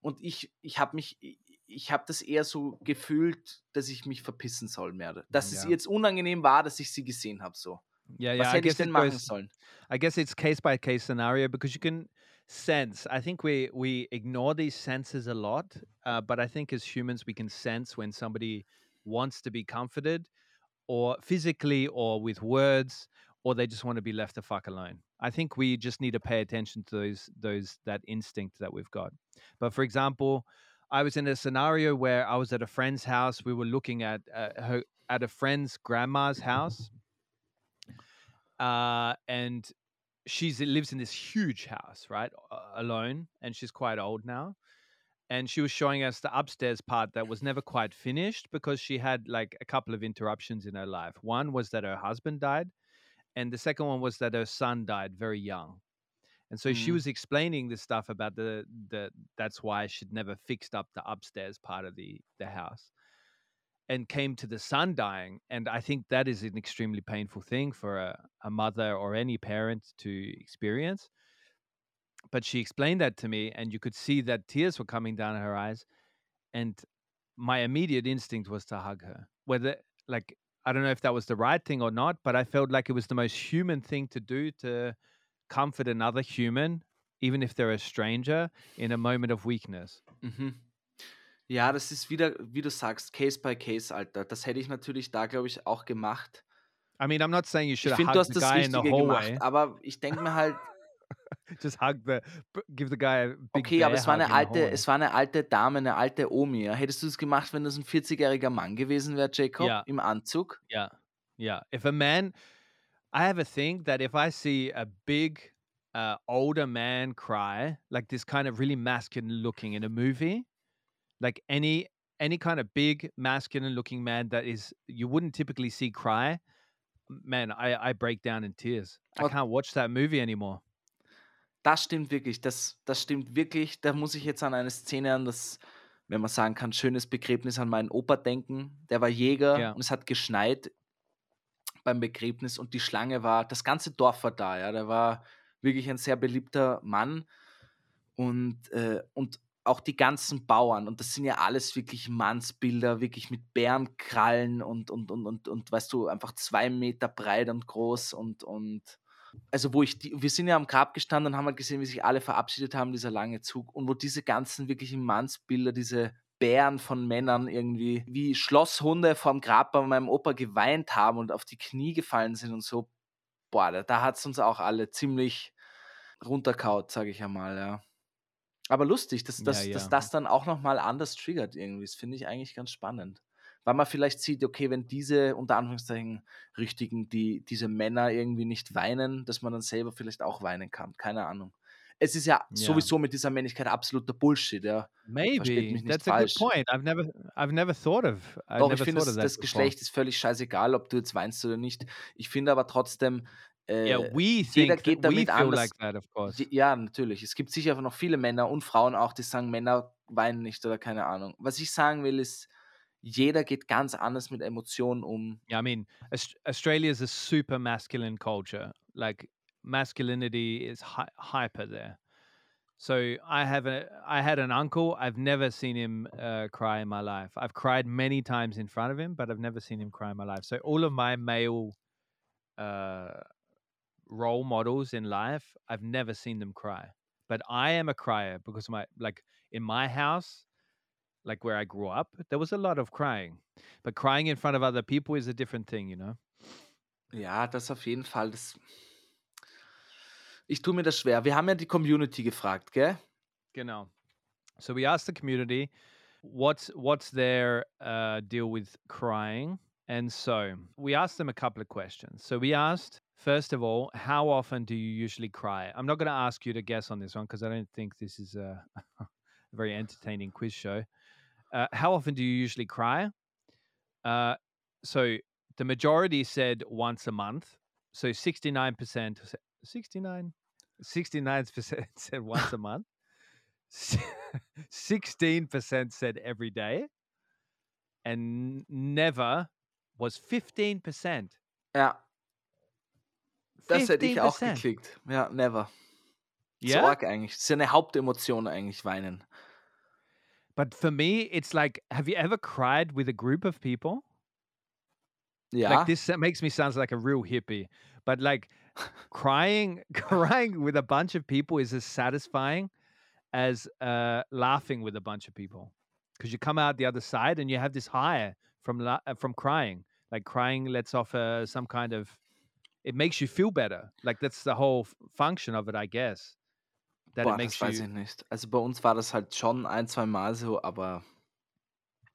Und ich, ich habe mich, ich habe das eher so gefühlt, dass ich mich verpissen soll, mehr. Dass es Ja. ihr jetzt unangenehm war, dass ich sie gesehen habe, so. Yeah, Was yeah. I hätte ich denn machen goes. sollen? I guess it's case by case scenario because you can sense. I think we we ignore these senses a lot, uh, but I think as humans we can sense when somebody wants to be comforted, or physically, or with words, or they just want to be left the fuck alone. I think we just need to pay attention to those those that instinct that we've got. But for example, I was in a scenario where I was at a friend's house. We were looking at uh, her at a friend's grandma's house, uh, and she lives in this huge house, right, alone, and she's quite old now. And she was showing us the upstairs part that was never quite finished because she had like a couple of interruptions in her life. One was that her husband died, and the second one was that her son died very young. And so she Mm. was explaining this stuff about the the that's why she'd never fixed up the upstairs part of the the house and came to the son dying. And I think that is an extremely painful thing for a, a mother or any parent to experience. But she explained that to me, and you could see that tears were coming down her eyes. And my immediate instinct was to hug her. Whether, like, I don't know if that was the right thing or not, but I felt like it was the most human thing to do to comfort another human, even if they're a stranger, in a moment of weakness. Mhm. Ja, das ist wieder, wie du sagst, Case by Case, Alter. Das hätte ich natürlich da, glaube ich, auch gemacht. I mean, I'm not saying you should have hugged the guy in the hallway. gemacht, aber ich denke mir halt, Just hug the, give the guy a big okay, aber es war eine alte, hallway. es war eine alte Dame, eine alte Omi. Ja. Hättest du es gemacht, wenn das ein 40-jähriger Mann gewesen wäre, Jacob, Ja. im Anzug? Yeah, yeah. If a man, I have a thing that if I see a big, uh, older man cry, like this kind of really masculine looking in a movie, like any any kind of big masculine looking man that is you wouldn't typically see cry, man, I I break down in tears. I can't watch that movie anymore. Das stimmt wirklich. Das, das stimmt wirklich. Da muss ich jetzt an eine Szene an das, wenn man sagen kann, schönes Begräbnis an meinen Opa denken. Der war Jäger Ja. und es hat geschneit beim Begräbnis und die Schlange war, das ganze Dorf war da, ja. Der war wirklich ein sehr beliebter Mann und, äh, und auch die ganzen Bauern. Und das sind ja alles wirklich Mannsbilder, wirklich mit Bärenkrallen und, und, und, und, und weißt du, einfach zwei Meter breit und groß und, und also wo ich die, wir sind ja am Grab gestanden und haben halt gesehen, wie sich alle verabschiedet haben, dieser lange Zug und wo diese ganzen wirklichen Mannsbilder, diese Bären von Männern irgendwie wie Schlosshunde vorm Grab bei meinem Opa geweint haben und auf die Knie gefallen sind und so, boah, da, da hat es uns auch alle ziemlich runterkaut, sage ich einmal, ja. Aber lustig, dass, Ja, dass, ja. dass das dann auch nochmal anders triggert irgendwie. Das finde ich eigentlich ganz spannend. Weil man vielleicht sieht, okay, wenn diese, unter Anführungszeichen, richtigen, die, diese Männer irgendwie nicht weinen, dass man dann selber vielleicht auch weinen kann. Keine Ahnung. Es ist ja Ja. sowieso mit dieser Männlichkeit absoluter Bullshit, ja. Maybe mich nicht that's a good point. I've never I've never thought of. I've Doch, ich finde, das, das. Geschlecht ist völlig scheißegal, ob du jetzt weinst oder nicht. Ich finde aber trotzdem, äh, Yeah, we jeder think geht damit anders. like Ja, natürlich. Es gibt sicher noch viele Männer und Frauen auch, die sagen, Männer weinen nicht oder keine Ahnung. Was ich sagen will, ist, jeder geht ganz anders mit Emotionen um. Yeah, I mean, Australia is a super masculine culture. Like masculinity is hy- hyper there. So I have a, I had an uncle. I've never seen him uh, cry in my life. I've cried many times in front of him, but I've never seen him cry in my life. So all of my male uh, role models in life, I've never seen them cry. But I am a crier because my like in my house, like where I grew up, there was a lot of crying. But crying in front of other people is a different thing, you know. Ja, das auf jeden Fall. Das ich tue mir das schwer. Wir haben ja die Community gefragt, gell? Genau. So we asked the community what's what's their uh, deal with crying, and so we asked them a couple of questions. So we asked first of all, how often do you usually cry? I'm not going to ask you to guess on this one because I don't think this is a, a very entertaining quiz show. Uh, how often do you usually cry? Uh, so the majority said once a month. So 69%, 69, 69% said once a month. 16% said every day. And never was 15%. Ja. Das hätte ich auch 15%. geklickt. Ja, never. So Yeah? arg eigentlich. Das ist ja eine Hauptemotion eigentlich, weinen. But for me, it's like, have you ever cried with a group of people? Yeah. Like this makes me sound like a real hippie, but like crying, crying with a bunch of people is as satisfying as uh, laughing with a bunch of people because you come out the other side and you have this high from la- uh, from crying. Like crying lets off uh, some kind of it makes you feel better. Like that's the whole f- function of it, I guess. That Boah, das weiß ich nicht. Also bei uns war das halt schon ein, zwei Mal so, aber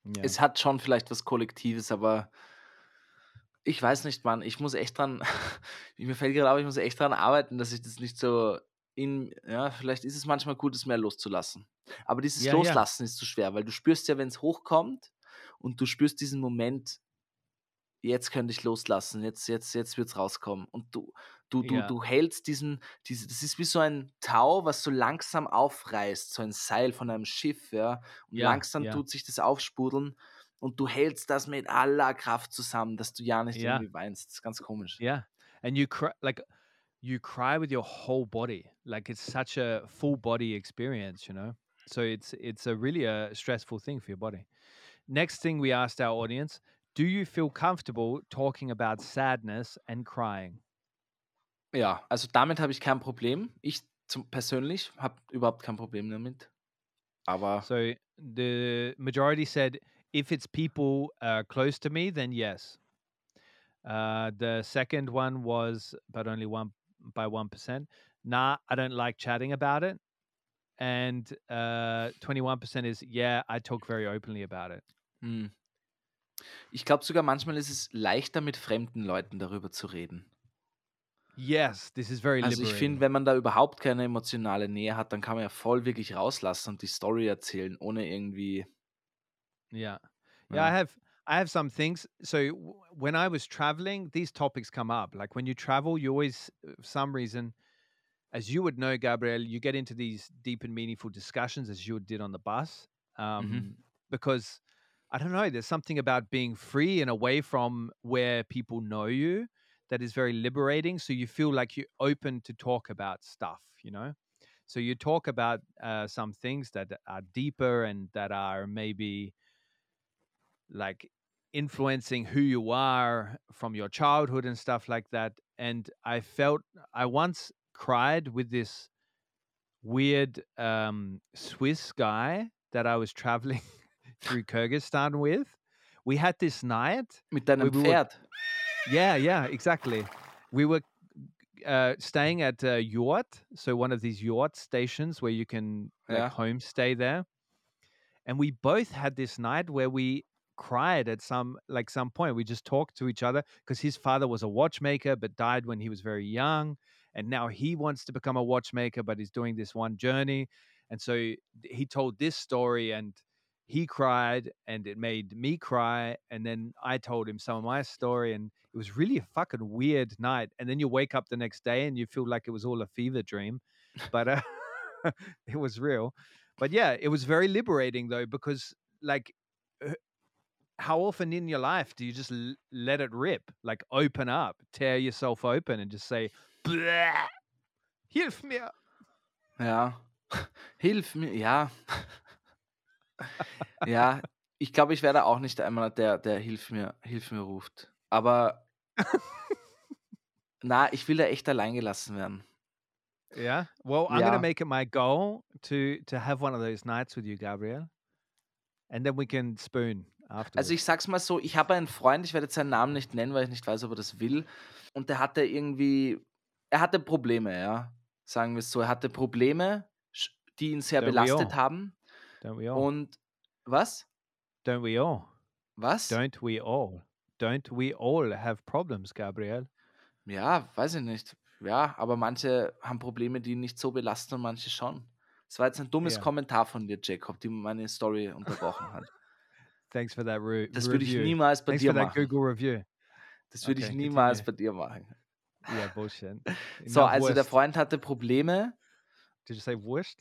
Yeah. es hat schon vielleicht was Kollektives, aber ich weiß nicht, Mann. Ich muss echt dran, mir fällt gerade auf, ich muss echt dran arbeiten, dass ich das nicht so in, ja, vielleicht ist es manchmal gut, es mehr loszulassen. Aber dieses Ja, ja. Loslassen ist zu schwer, weil du spürst ja, wenn es hochkommt und du spürst diesen Moment, jetzt könnte ich loslassen, jetzt, jetzt, jetzt wird es rauskommen. Und du, du, du, Ja. du hältst diesen, diese, das ist wie so ein Tau, was so langsam aufreißt, so ein Seil von einem Schiff, ja. Und Ja, langsam ja. tut sich das aufspudeln und du hältst das mit aller Kraft zusammen, dass du ja nicht Ja. irgendwie weinst. Das ist ganz komisch. Yeah, and you cry like you cry with your whole body. Like it's such a full body experience, you know. So it's it's a really a stressful thing for your body. Next thing we asked our audience: Do you feel comfortable talking about sadness and crying? Ja, also damit habe ich kein Problem. Ich zum, persönlich habe überhaupt kein Problem damit. Aber So the majority said if it's people uh, close to me, then yes. Uh, the second one was, but only one by one percent. Nah, I don't like chatting about it. And uh, twenty-one percent is yeah, I talk very openly about it. hm. Ich glaube sogar manchmal ist es leichter mit fremden Leuten darüber zu reden. Yes, this is very Also ich liberating. finde, wenn man da überhaupt keine emotionale Nähe hat, dann kann man ja voll wirklich rauslassen und die Story erzählen, ohne irgendwie. Yeah. Yeah, I Ja. have I have some things. So when I was traveling, these topics come up. Like when you travel, you always uh, for some reason as you would know, Gabriel, you get into these deep and meaningful discussions as you did on the bus. Um, because I don't know, there's something about being free and away from where people know you that is very liberating. So you feel like you're open to talk about stuff, you know? So you talk about uh, some things that are deeper and that are maybe like influencing who you are from your childhood and stuff like that. And I felt I once cried with this weird um, Swiss guy that I was traveling through Kyrgyzstan with. We had this night. Mit deinem we were- Pferd. Yeah, yeah, exactly. We were uh, staying at a yacht, so one of these yacht stations where you can like Yeah. homestay there. And we both had this night where we cried at some like some point. We just talked to each other because his father was a watchmaker but died when he was very young, and now he wants to become a watchmaker, but he's doing this one journey. And so he told this story and he cried and it made me cry and then i told him some of my story and it was really a fucking weird night and then you wake up the next day and you feel like it was all a fever dream but uh, it was real but yeah it was very liberating though because like uh, how often in your life do you just l- let it rip like open up tear yourself open and just say "Bleh, hilf mir Yeah. Hilf mir, ja. Ja, ich glaube, ich werde auch nicht einmal der, der Hilf mir, Hilf mir ruft. Aber na, ich will da echt allein gelassen werden. Yeah. Well, I'm Yeah. gonna make it my goal to to have one of those nights with you, Gabriel, and then we can spoon afterwards. Also ich sag's mal so, ich habe einen Freund, ich werde jetzt seinen Namen nicht nennen, weil ich nicht weiß, ob er das will. Und der hatte irgendwie, er hatte Probleme, ja. Sagen wir es so, er hatte Probleme, die ihn sehr Don't belastet haben. Don't we all? Und was? Don't we all? Was? Don't we all? Don't we all have problems, Gabriel? Ja, weiß ich nicht. Ja, aber manche haben Probleme, die nicht so belasten und manche schon. Das war jetzt ein dummes Ja. Kommentar von dir, Jacob, die meine Story unterbrochen hat. Thanks for that re- Das würde ich niemals bei Thanks dir for that machen. Google review. Das würde ich Okay, niemals continue. bei dir machen. Yeah, bullshit. So, also der Wurst. Freund hatte Probleme. Did you say Wurst?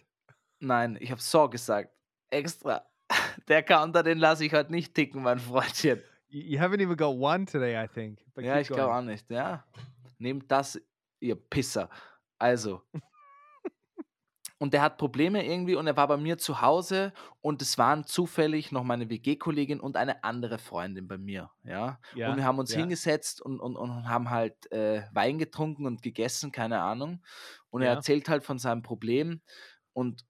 Nein, ich habe so gesagt. Extra. Der Counter, den lasse ich heute nicht ticken, mein Freundchen. You, haven't even got one today, I think. But Ja, ich glaube auch nicht. Ja. Nehmt das, ihr Pisser. Also. Und der hat Probleme irgendwie und er war bei mir zu Hause und es waren zufällig noch meine WG-Kollegin und eine andere Freundin bei mir. Ja. Ja, und wir haben uns ja. hingesetzt und, und, und haben halt äh, Wein getrunken und gegessen, keine Ahnung. Und er Ja. erzählt halt von seinem Problem und,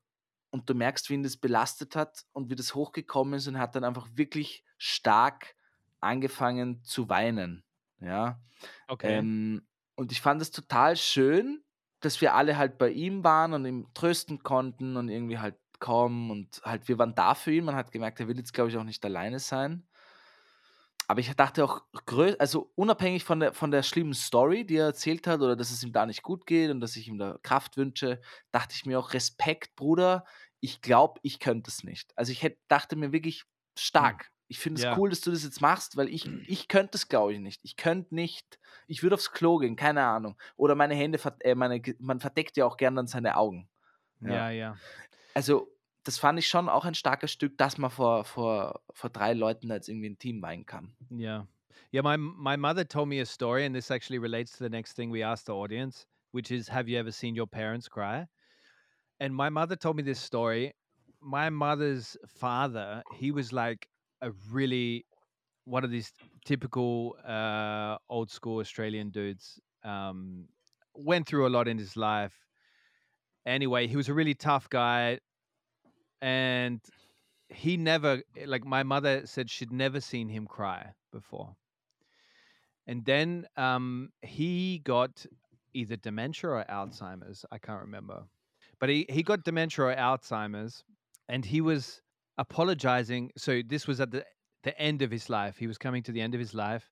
und du merkst, wie ihn das belastet hat und wie das hochgekommen ist und er hat dann einfach wirklich stark angefangen zu weinen. Ja. Okay. Ähm, und ich fand es total schön, dass wir alle halt bei ihm waren und ihm trösten konnten und irgendwie halt kommen und halt wir waren da für ihn. Man hat gemerkt, er will jetzt, glaube ich, auch nicht alleine sein. Aber ich dachte auch, also unabhängig von der, von der schlimmen Story, die er erzählt hat, oder dass es ihm da nicht gut geht und dass ich ihm da Kraft wünsche, dachte ich mir auch, Respekt, Bruder, ich glaube, ich könnte es nicht. Also ich hätte, dachte mir wirklich stark. Ich finde es Ja. cool, dass du das jetzt machst, weil ich, ich könnte es, glaube ich, nicht. Ich könnte nicht, ich würde aufs Klo gehen, keine Ahnung. Oder meine Hände, äh, meine, man verdeckt ja auch gern dann seine Augen. Ja, ja. Also, das fand ich schon auch ein starkes Stück, dass man vor, vor, vor drei Leuten jetzt irgendwie ein Team weinen kann. Yeah. Yeah, my my mother told me a story and this actually relates to the next thing we asked the audience, which is have you ever seen your parents cry? And my mother told me this story. My mother's father, he was like a really one of these typical uh old school Australian dudes. Um went through a lot in his life. Anyway, he was a really tough guy and he never like my mother said she'd never seen him cry before. And then um he got either dementia or alzheimer's i can't remember. But he he got dementia or alzheimer's and he was apologizing so this was at the the end of his life. He was coming to the end of his life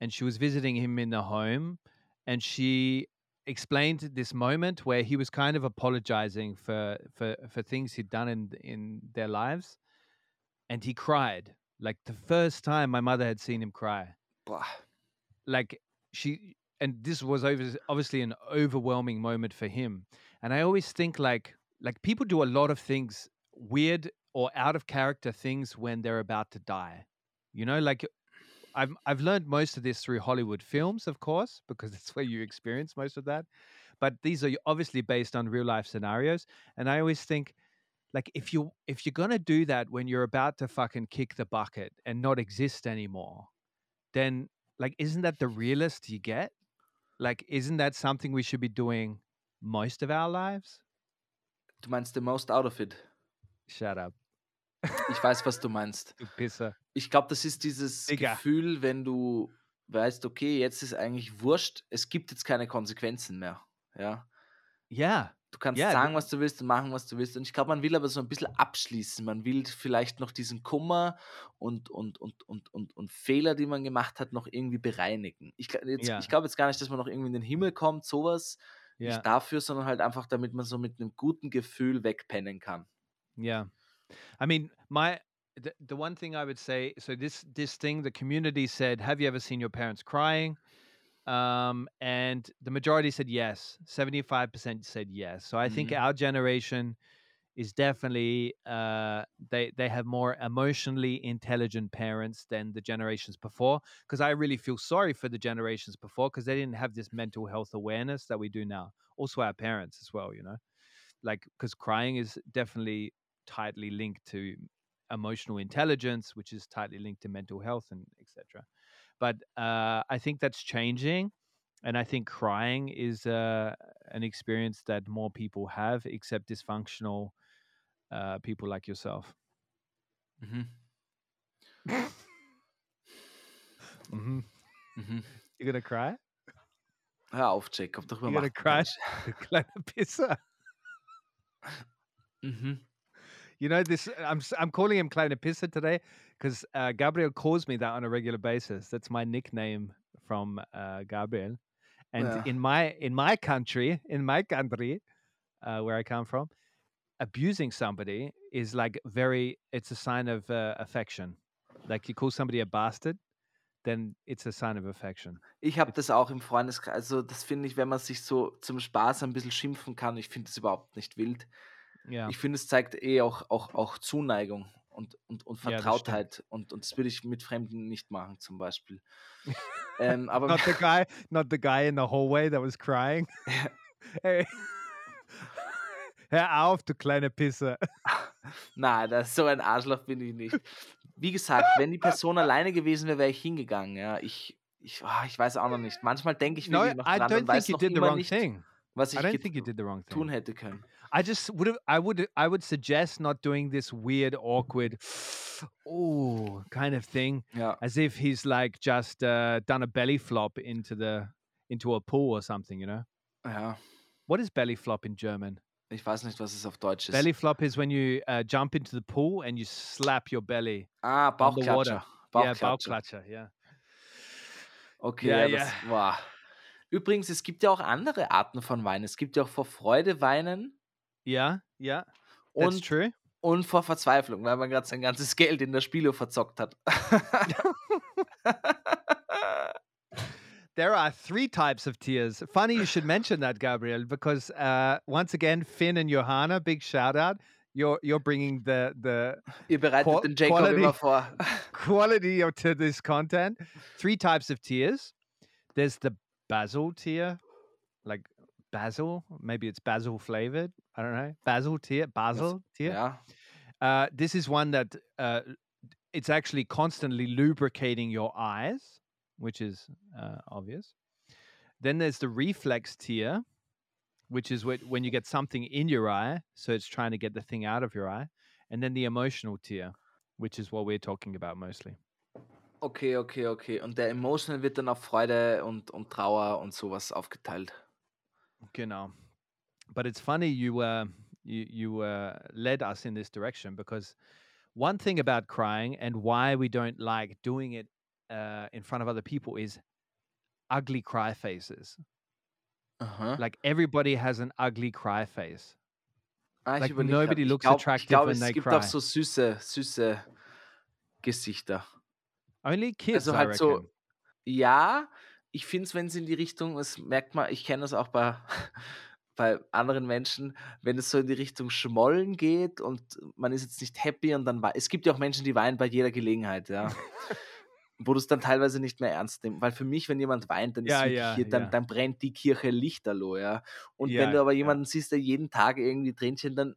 and she was visiting him in the home and she explained this moment where he was kind of apologizing for for for things he'd done in in their lives and he cried like the first time my mother had seen him cry. Boah. like she and this was over, obviously an overwhelming moment for him. And i always think like like people do a lot of things weird or out of character things when they're about to die. You know like I've I've learned most of this through Hollywood films, of course, because that's where you experience most of that. But these are obviously based on real life scenarios, and I always think, like, if you if you're gonna do that when you're about to fucking kick the bucket and not exist anymore, then like, isn't that the realest you get? Like, isn't that something we should be doing most of our lives? Meinst the most out of it. Shut up, Ich weiß, was du meinst. du Pisser. Ich glaube, das ist dieses Digga. Gefühl, wenn du weißt, okay, jetzt ist eigentlich wurscht, es gibt jetzt keine Konsequenzen mehr. Ja. Ja, Du kannst Ja, sagen, was du willst und machen, was du willst. Und ich glaube, man will aber so ein bisschen abschließen. Man will vielleicht noch diesen Kummer und, und, und, und, und, und Fehler, die man gemacht hat, noch irgendwie bereinigen. Ich, jetzt- Ja. ich glaube jetzt gar nicht, dass man noch irgendwie in den Himmel kommt, sowas. ja. Nicht dafür, sondern halt einfach, damit man so mit einem guten Gefühl wegpennen kann. Yeah. I mean, my the, the one thing I would say so this this thing the community said, "Have you ever seen your parents crying?" Um and the majority said yes. 75% said yes. So I think Mhm. our generation is definitely uh they they have more emotionally intelligent parents than the generations before because I really feel sorry for the generations before because they didn't have this mental health awareness that we do now. Also our parents as well, you know. Like cuz crying is definitely tightly linked to emotional intelligence, which is tightly linked to mental health and etc. But uh, I think that's changing, and I think crying is uh, an experience that more people have, except dysfunctional uh, people like yourself. Mhm. Mm-hmm. Mhm. You're gonna cry? Hör auf, Jacob, darüber You're gonna macht cry, nicht. du kleiner Pisser. Mhm. You know this. I'm s- I'm calling him Pisser today because uh, Gabriel calls me that on a regular basis. That's my nickname from uh, Gabriel. And Yeah. in my in my country, in my country, uh, where I come from, abusing somebody is like very. It's a sign of uh, affection. Like you call somebody a bastard, then it's a sign of affection. Ich habe das auch im Freundeskreis. Also, das finde ich, wenn man sich so zum Spaß ein bisschen schimpfen kann, ich finde das überhaupt nicht wild. Ja. Ich finde, es zeigt eh auch, auch, auch Zuneigung und, und, und Ja. Vertrautheit. und, und das würde ich mit Fremden nicht machen, zum Beispiel. ähm, aber Not the guy, not the guy in the hallway that was crying. hey. Hör auf, du kleine Pisser. Nein, das, so ein Arschloch bin ich nicht. Wie gesagt, wenn die Person alleine gewesen wäre, wäre ich hingegangen. Ja, ich, ich, ah, ich weiß auch noch nicht. Manchmal denke ich No, wirklich noch I dran don't und weiß noch immer nicht, thing. was ich tun hätte können. I just would have I would I would suggest not doing this weird, awkward, oh kind of thing, Ja. as if he's like just uh, done a belly flop into the into a pool or something. You know Ja. what is belly flop in German? Ich weiß nicht, was es auf Deutsch ist. Belly flop is when you uh, jump into the pool and you slap your belly. ah, the. Bauchklatscher. Yeah, Bauchklatscher. Bauchklatscher. Yeah. Okay, Ja, ja, das war. Übrigens, es gibt ja auch andere Arten von Wein. Es gibt ja auch vor Freude weinen Yeah, yeah. That's und, true. und vor Verzweiflung, weil man gerade sein ganzes Geld in der Spielo verzockt hat. There are three types of tears. Funny you should mention that, Gabriel, because uh, once again, Finn and Johanna, big shout out. You're you're bringing the the Ihr bereitet den Jacob quality- immer vor. quality of, to this content. Three types of tears. There's the basil tear, like basil. Maybe it's basil flavored. I don't know. Basil tear. Basil tear. Ja. Uh, this is one that uh, it's actually constantly lubricating your eyes, which is uh, obvious. Then there's the reflex tear, which is whe- when you get something in your eye, so it's trying to get the thing out of your eye. And then the emotional tear, which is what we're talking about mostly. Okay, okay, okay. Und der Emotional wird dann auf Freude und, und Trauer und sowas aufgeteilt. Genau. But it's funny you uh, you you uh, led us in this direction because one thing about crying and why we don't like doing it uh, in front of other people is ugly cry faces. Aha. Like everybody has an ugly cry face. Ah, like grad. nobody looks glaub- attractive Ich glaube, when es they gibt cry. auch so süße, süße Gesichter. Only kids, Also I halt so, ja, ich finde es, wenn es in die Richtung, das merkt man, ich kenne das auch bei, bei anderen Menschen, wenn es so in die Richtung Schmollen geht und man ist jetzt nicht happy und dann es gibt ja auch Menschen, die weinen bei jeder Gelegenheit, ja. Wo du es dann teilweise nicht mehr ernst nimmst. Weil für mich, wenn jemand weint, dann, ist Ja, ja, hier, dann, ja. dann brennt die Kirche lichterloh, ja. Und Ja, wenn du aber ja. jemanden siehst, der jeden Tag irgendwie Tränchen, dann,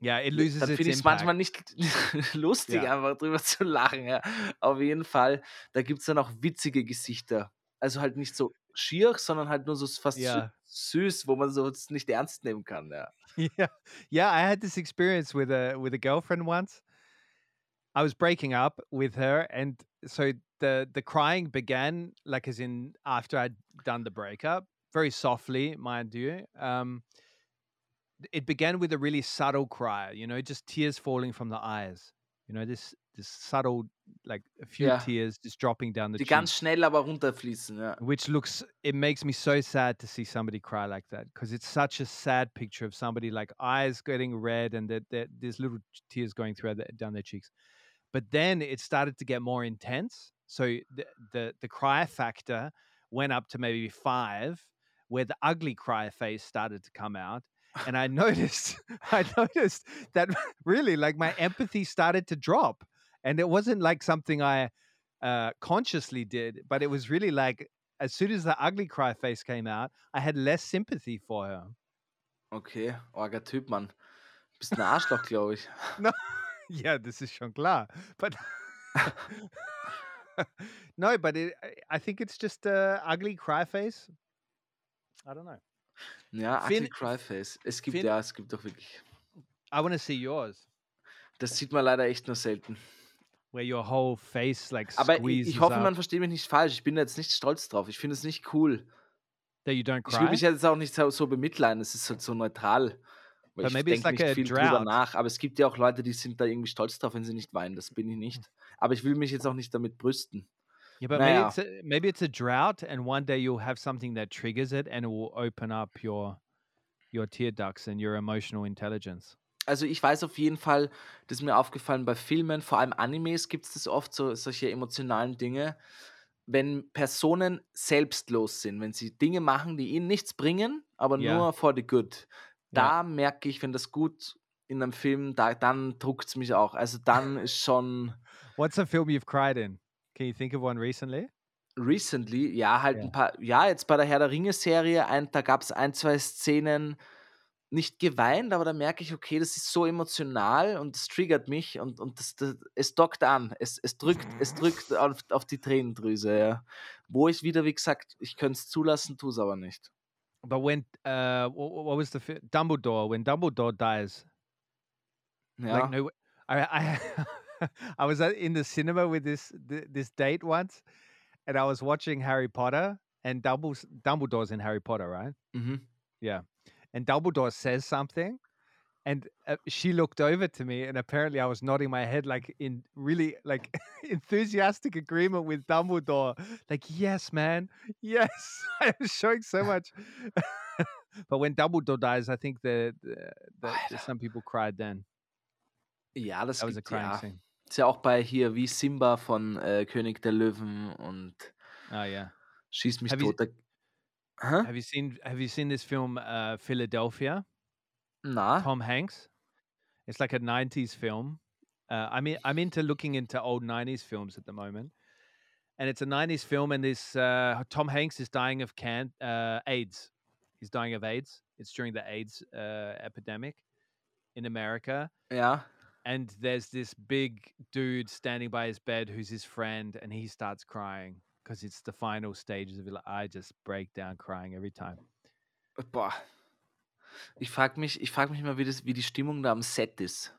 Yeah, it loses dann finde ich es manchmal nicht lustig, Ja. einfach drüber zu lachen. Ja. Auf jeden Fall, da gibt es dann auch witzige Gesichter. Also halt nicht so schier, sondern halt nur so fast Ja. Süß, wo man so nicht ernst nehmen kann. Ja. yeah yeah i had this experience with a with a girlfriend once i was breaking up with her and so the the crying began like as in after i'd done the breakup very softly mind you um it began with a really subtle cry you know just tears falling from the eyes you know this this subtle like a few Ja. tears just dropping down the Die cheek ganz schnell aber runterfließen. Ja. which looks it makes me so sad to see somebody cry like that because it's such a sad picture of somebody like eyes getting red and that that there's little tears going through the, down their cheeks but then it started to get more intense so the, the the cry factor went up to maybe five where the ugly cry face started to come out and i noticed i noticed that really like my empathy started to drop and it wasn't like something i uh, consciously did, but it was really like as soon as the ugly cry face came out, I had less sympathy for her. Okay, arger Typ, Mann. Bist ein Arschloch, glaube ich. No, yeah, this is schon klar, but no, but it, I- think it's just a ugly cry face. I don't know. Ja, Finn- Ugly Cryface. Es gibt Finn- ja, es gibt doch wirklich. I want to see yours, Das sieht man leider echt nur selten. Where your whole face like Aber ich, squeezes ich hoffe, up, man versteht mich nicht falsch. Ich bin jetzt nicht stolz drauf. Ich finde es nicht cool. that you don't Ich will cry. mich jetzt auch nicht so, so bemitleiden. Es ist halt so neutral. Weil But ich maybe it's denke like nicht a viel drüber drought. nach. Aber es gibt ja auch Leute, die sind da irgendwie stolz drauf, wenn sie nicht weinen. Das bin ich nicht. Aber ich will mich jetzt auch nicht damit brüsten. Yeah, but Naja. maybe it's a, maybe it's a drought, and one day you'll have something that triggers it, and it will open up your your tear ducts and your emotional intelligence. Also ich weiß auf jeden Fall, das ist mir aufgefallen bei Filmen, vor allem Animes gibt es das oft, so solche emotionalen Dinge, wenn Personen selbstlos sind, wenn sie Dinge machen, die ihnen nichts bringen, aber Ja. nur for the good. Da merke ich, wenn das gut in einem Film, da, dann druckt es mich auch. Also dann ist schon What's a film you've cried in? Can you think of one recently? recently, ja, halt Ja. ein paar, ja, jetzt bei der Herr der Ringe-Serie, da gab es ein, zwei Szenen, nicht geweint, aber da merke ich, okay, das ist so emotional und das triggert mich und, und das, das, es dockt an, es, es drückt, es drückt auf, auf die Tränendrüse, ja. Wo ich wieder, wie gesagt, ich könnte es zulassen, tue es aber nicht. But when uh, what, was the Dumbledore? When Dumbledore dies, Ja. like no, I I I was at- in the cinema with this th- this date once, and I was watching Harry Potter, and Dumbledore's in Harry Potter, right? Mhm. Yeah, and Dumbledore says something, and uh, she looked over to me, and apparently I was nodding my head like in really like enthusiastic agreement with Dumbledore, like yes, man, yes. I was showing so much. but when Dumbledore dies, I think that some people cried then. Ja, das That was a crying ja. scene. Ist ja auch bei hier wie Simba von äh, König der Löwen und ah yeah. Schieß mich Have you- Da, Have you seen Have you seen this film uh, Philadelphia? Na, Tom Hanks. It's like a '90s film. Uh, I mean, I'm into looking into old '90s films at the moment, and it's a '90s film. And this uh, Tom Hanks is dying of can uh, AIDS. He's dying of AIDS. It's during the AIDS uh, epidemic in America. ja. And there's this big dude standing by his bed who's his friend, and he starts crying because it's the final stages of it. I just break down crying every time. Boah. Ich frage mich, ich frag mich mal, wie, das, wie die Stimmung da am Set ist.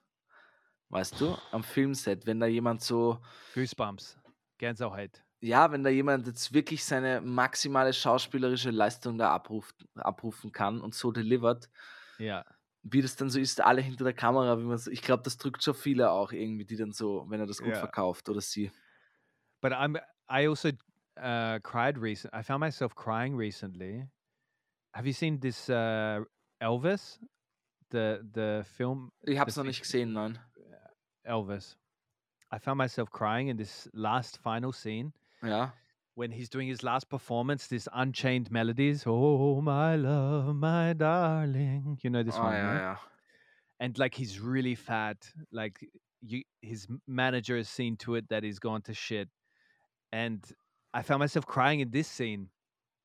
Weißt du? Am Filmset, wenn da jemand so, Goosebumps. Gänsehaut. ja, wenn da jemand jetzt wirklich seine maximale schauspielerische Leistung da abruft, abrufen kann und so delivert, Yeah. wie das dann so ist, alle hinter der Kamera, wie man so, ich glaube, das drückt schon viele auch irgendwie, die dann so, wenn er das gut Ja. verkauft oder sie. but I'm I also uh, cried recent. I found myself crying recently. Have you seen this uh, Elvis, the the film Ich habe es noch nicht gesehen, nein. Elvis? I found myself crying in this last final scene Yeah. when he's doing his last performance. This Unchained Melodies. Oh my love, my darling. You know this Ah, one, ja, right? ja. and like he's really fat like you his manager has seen to it that he's gone to shit and i found myself crying in this scene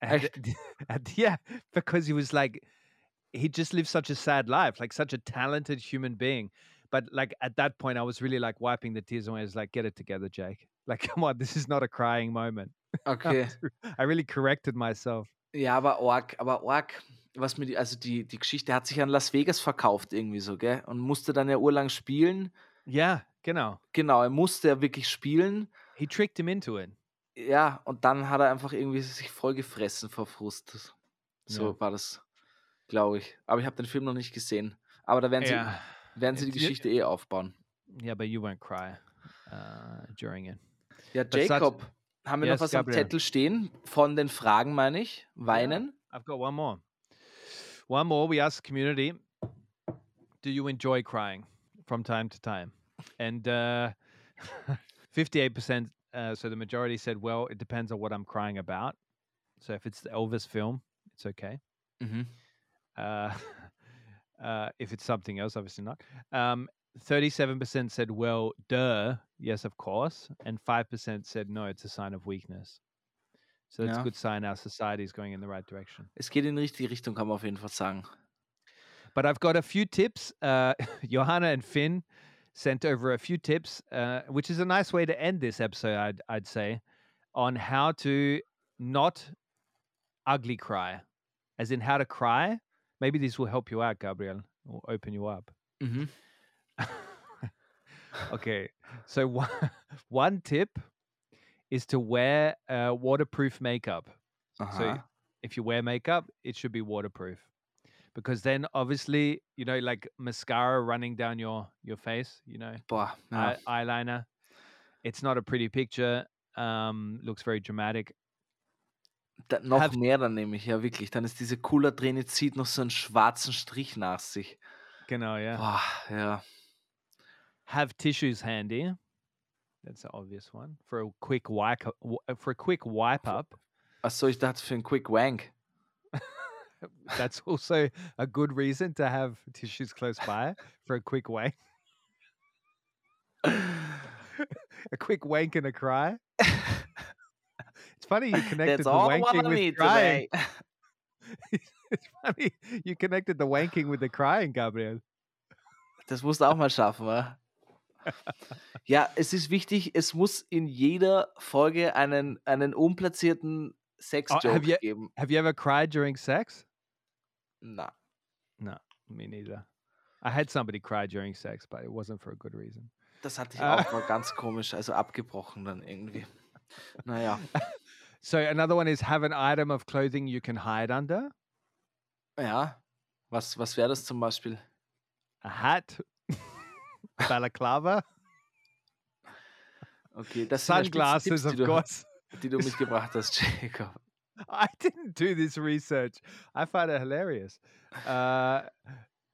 and, and yeah because he was like he just lived such a sad life like such a talented human being but like at that point i was really like wiping the tears away i was like get it together jake like come on this is not a crying moment Okay. i really corrected myself Ja, aber arg, aber arg, was mir die, also die, die Geschichte hat sich an Las Vegas verkauft irgendwie so, gell? Und musste dann ja urlang spielen. yeah genau Genau, er musste ja wirklich spielen. he tricked him into it Ja, und dann hat er einfach irgendwie sich voll gefressen vor Frust. So Ja. war das, glaube ich. Aber ich habe den Film noch nicht gesehen. Aber da werden sie, Ja. werden sie die Geschichte eh aufbauen. Yeah, but you won't cry uh, during it. Ja, Jacob, haben wir Yes, noch was am Gabriel. Zettel stehen? Von den Fragen, meine ich. Weinen? I've got one more. One more. We asked the community, do you enjoy crying from time to time? And uh, 58%, uh, so the majority said, well, it depends on what I'm crying about. So if it's the Elvis film, it's okay. Mhm. Uh, uh, if it's something else, obviously not. Um, 37% said, well, duh, yes, of course. And 5% said, no, it's a sign of weakness. So that's Ja. a good sign our society is going in the right direction. Es geht in die richtige Richtung, kann man auf jeden Fall sagen. But I've got a few tips. Uh, Johanna and Finn sent over a few tips, uh, which is a nice way to end this episode, I'd, I'd say, on how to not ugly cry, as in how to cry. Maybe this will help you out, Gabriel, or open you up. Mhm. okay, so one, one tip is to wear uh, waterproof makeup. So if you wear makeup, it should be waterproof. Because then obviously, you know, like mascara running down your your face, you know, Boah, ja. eye- eyeliner. It's not a pretty picture. Um, looks very dramatic. Da, noch Have- mehr dann nämlich, ja wirklich. Dann ist diese Cooler drin, zieht noch so einen schwarzen Strich nach sich. Genau, yeah. Boah, ja. Have tissues handy. That's an obvious one for a quick wipe for a quick wipe up. Achso, ich dachte für einen Quick Wank. That's also a good reason to have tissues close by for a quick wank. a quick wank and a cry. It's funny you connected That's the wanking with crying. it's funny you connected the wanking with the crying, Gabriel. Das musst du auch mal schaffen, wa? Ja, es ist wichtig, es muss in jeder Folge einen, einen unplatzierten Oh, Sex-Joke have you geben. have you ever cried during sex? Na. No, me neither. I had somebody cry during sex, but it wasn't for a good reason. Das hatte ich Ah. auch, war ganz komisch, also abgebrochen dann irgendwie. Naja, So another one is have an item of clothing you can hide under. ja. Was, was wäre das zum Beispiel? A hat, balaclava, Okay, das sind sunglasses, Spitztipps, of die du, course. die du mitgebracht hast, Jacob. I didn't do this research. I find it hilarious. Uh,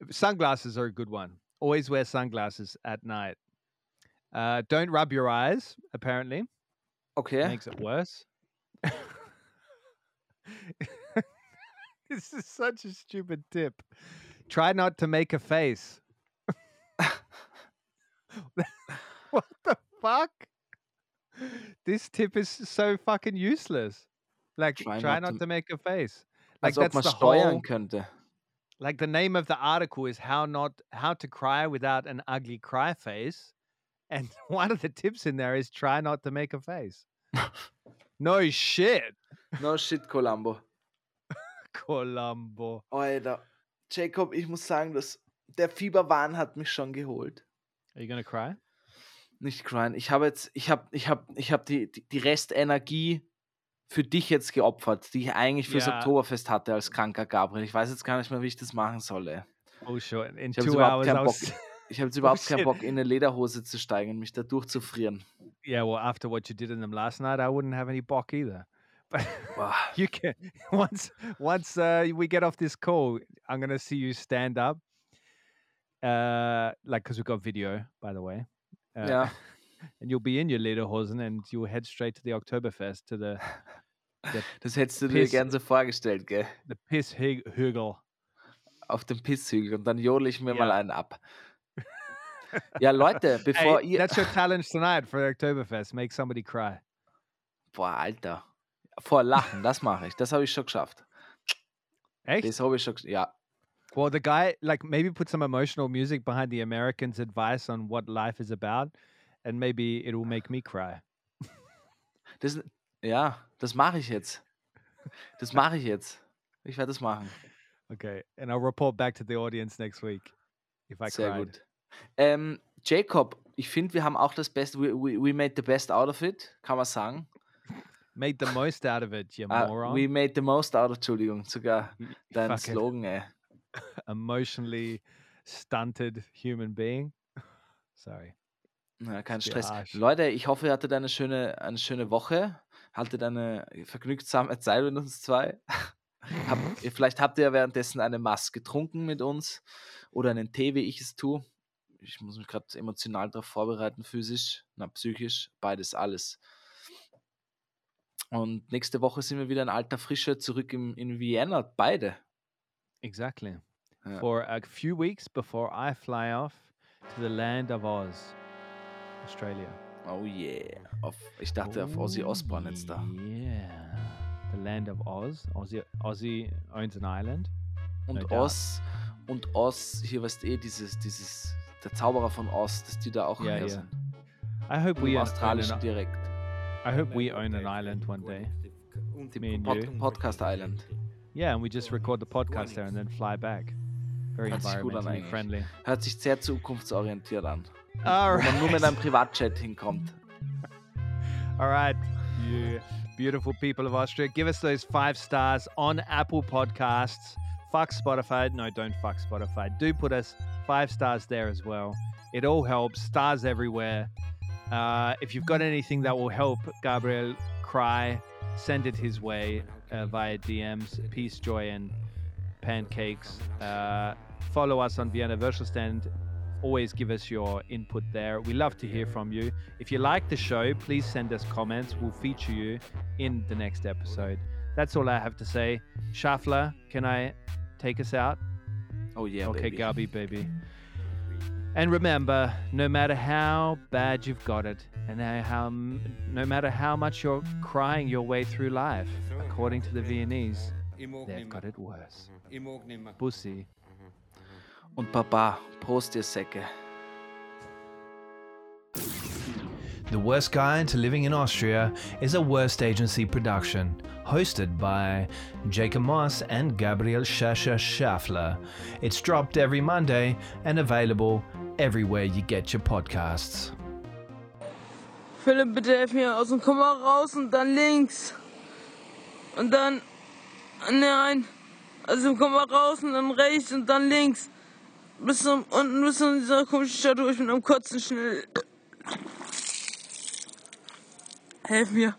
sunglasses are a good one. Always wear sunglasses at night. Uh, don't rub your eyes. Apparently, Okay. makes it worse. this is such a stupid tip. Try not to make a face. what the fuck? This tip is so fucking useless. Like, Try try, not not, to- make a face. Like Als ob man steuern whole. könnte. Like the name of the article is how not how to cry without an ugly cry face, and one of the tips in there is try not to make a face. no shit, No shit, Columbo. Columbo. Alter. Jacob, ich muss sagen, dass der Fieberwahn hat mich schon geholt. Are you gonna cry? Nicht crying. Ich habe jetzt, ich habe, ich habe, ich habe die, die, die Restenergie für dich jetzt geopfert, die ich eigentlich fürs Ja. Oktoberfest hatte als kranker Gabriel. Ich weiß jetzt gar nicht mehr, wie ich das machen soll. Ey. Oh sure. In Ich habe two hours, was. Ich habe jetzt überhaupt keinen. Bock, in eine Lederhose zu steigen und mich da durchzufrieren. Yeah, well, after what you did in them last night, I wouldn't have any bock either. But you can once once uh, we get off this call, I'm gonna see you stand up. Uh, like because we got video, by the way. Uh, Ja. and you'll be in your lederhosen and you'll head straight to the Oktoberfest to the Das hättest du dir Piss. gern so vorgestellt, gell? the piss hig- hügel. Auf dem Pisshügel und dann jodel ich mir Ja. mal einen ab. Ja, Leute, bevor Hey, ihr. that's your challenge tonight for the Oktoberfest. Make somebody cry. Boah, Alter. Vor Lachen, das mache ich. Das habe ich schon geschafft. Echt? Das habe ich schon geschafft. Ja. Well, the guy like maybe put some emotional music behind the Americans' advice on what life is about, and maybe it will make me cry. Das, ja, das mache ich jetzt. Das mache ich jetzt. Ich werde das machen. Okay, and I'll report back to the audience next week if I Sehr cried. gut. Ähm, Jacob, ich finde, wir haben auch das Beste. We, we, we made the best out of it, kann man sagen. Made the most out of it, you Ah, moron. we made the most out of, Entschuldigung, sogar dein fucking Slogan, ey. emotionally stunted human being. Sorry. Ja, kein Stress. Leute, ich hoffe, ihr hattet eine schöne, eine schöne Woche. Hattet eine vergnügsame Zeit mit uns zwei. Habt, ihr- vielleicht habt ihr währenddessen eine Maske getrunken mit uns oder einen Tee, wie ich es tue. Ich muss mich gerade emotional darauf vorbereiten, physisch, na, psychisch, beides, alles. Und nächste Woche sind wir wieder in alter Frische zurück im, in Vienna, beide. Exactly. Ja. For a few weeks before I fly off to the land of Oz, Australia. Oh yeah. Auf, ich dachte auf Ozzy Osbourne jetzt da. Yeah. The land of Oz. Ozzy, Ozzy owns an island. Und No. Oz und Oz, hier weißt du eh, dieses, dieses, der Zauberer von Oz, dass die da auch Ja, her ja. sind. I hope Im we australischen an, Dialekt. I hope we own an island one day. You. Pod, Podcast Island. Yeah, and we just record the podcast there and then fly back. Very Hört sich gut an environmentally friendly. Hört sich sehr zukunftsorientiert an. All Wo man nur mit right. einem Privatjet hinkommt. All right, you beautiful people of Austria, give us those five stars on Apple Podcasts. Fuck Spotify. No, don't fuck Spotify. Do put us five stars there as well. It all helps. Stars everywhere. Uh, if you've got anything that will help Gabriel cry, send it his way uh, via DMs. Peace, joy, and pancakes. Uh, follow us on Vienna Virtual Stand always give us your input there. We love to hear from you. If you like the show, please send us comments. We'll feature you in the next episode. That's all I have to say. Schaffler, can I take us out? Oh yeah, okay, baby. Gabi, baby. And remember, no matter how bad you've got it, and how no matter how much you're crying your way through life, according to the Viennese, they've got it worse. Bussi. Und Papa, Prost, ihr Säcke. The Worst Guide to Living in Austria is a Worst Agency production, hosted by Jacob Moss and Gabriel Schascher Schaffler. It's dropped every Monday and available everywhere you get your podcasts. Philipp, bitte helf mir aus dem Komma raus und dann links. Und dann. Nein. Also Komma raus und dann rechts und dann links. Bis zum unten bis zu dieser komischen Statue. Ich bin am Kotzen schnell. Helf mir.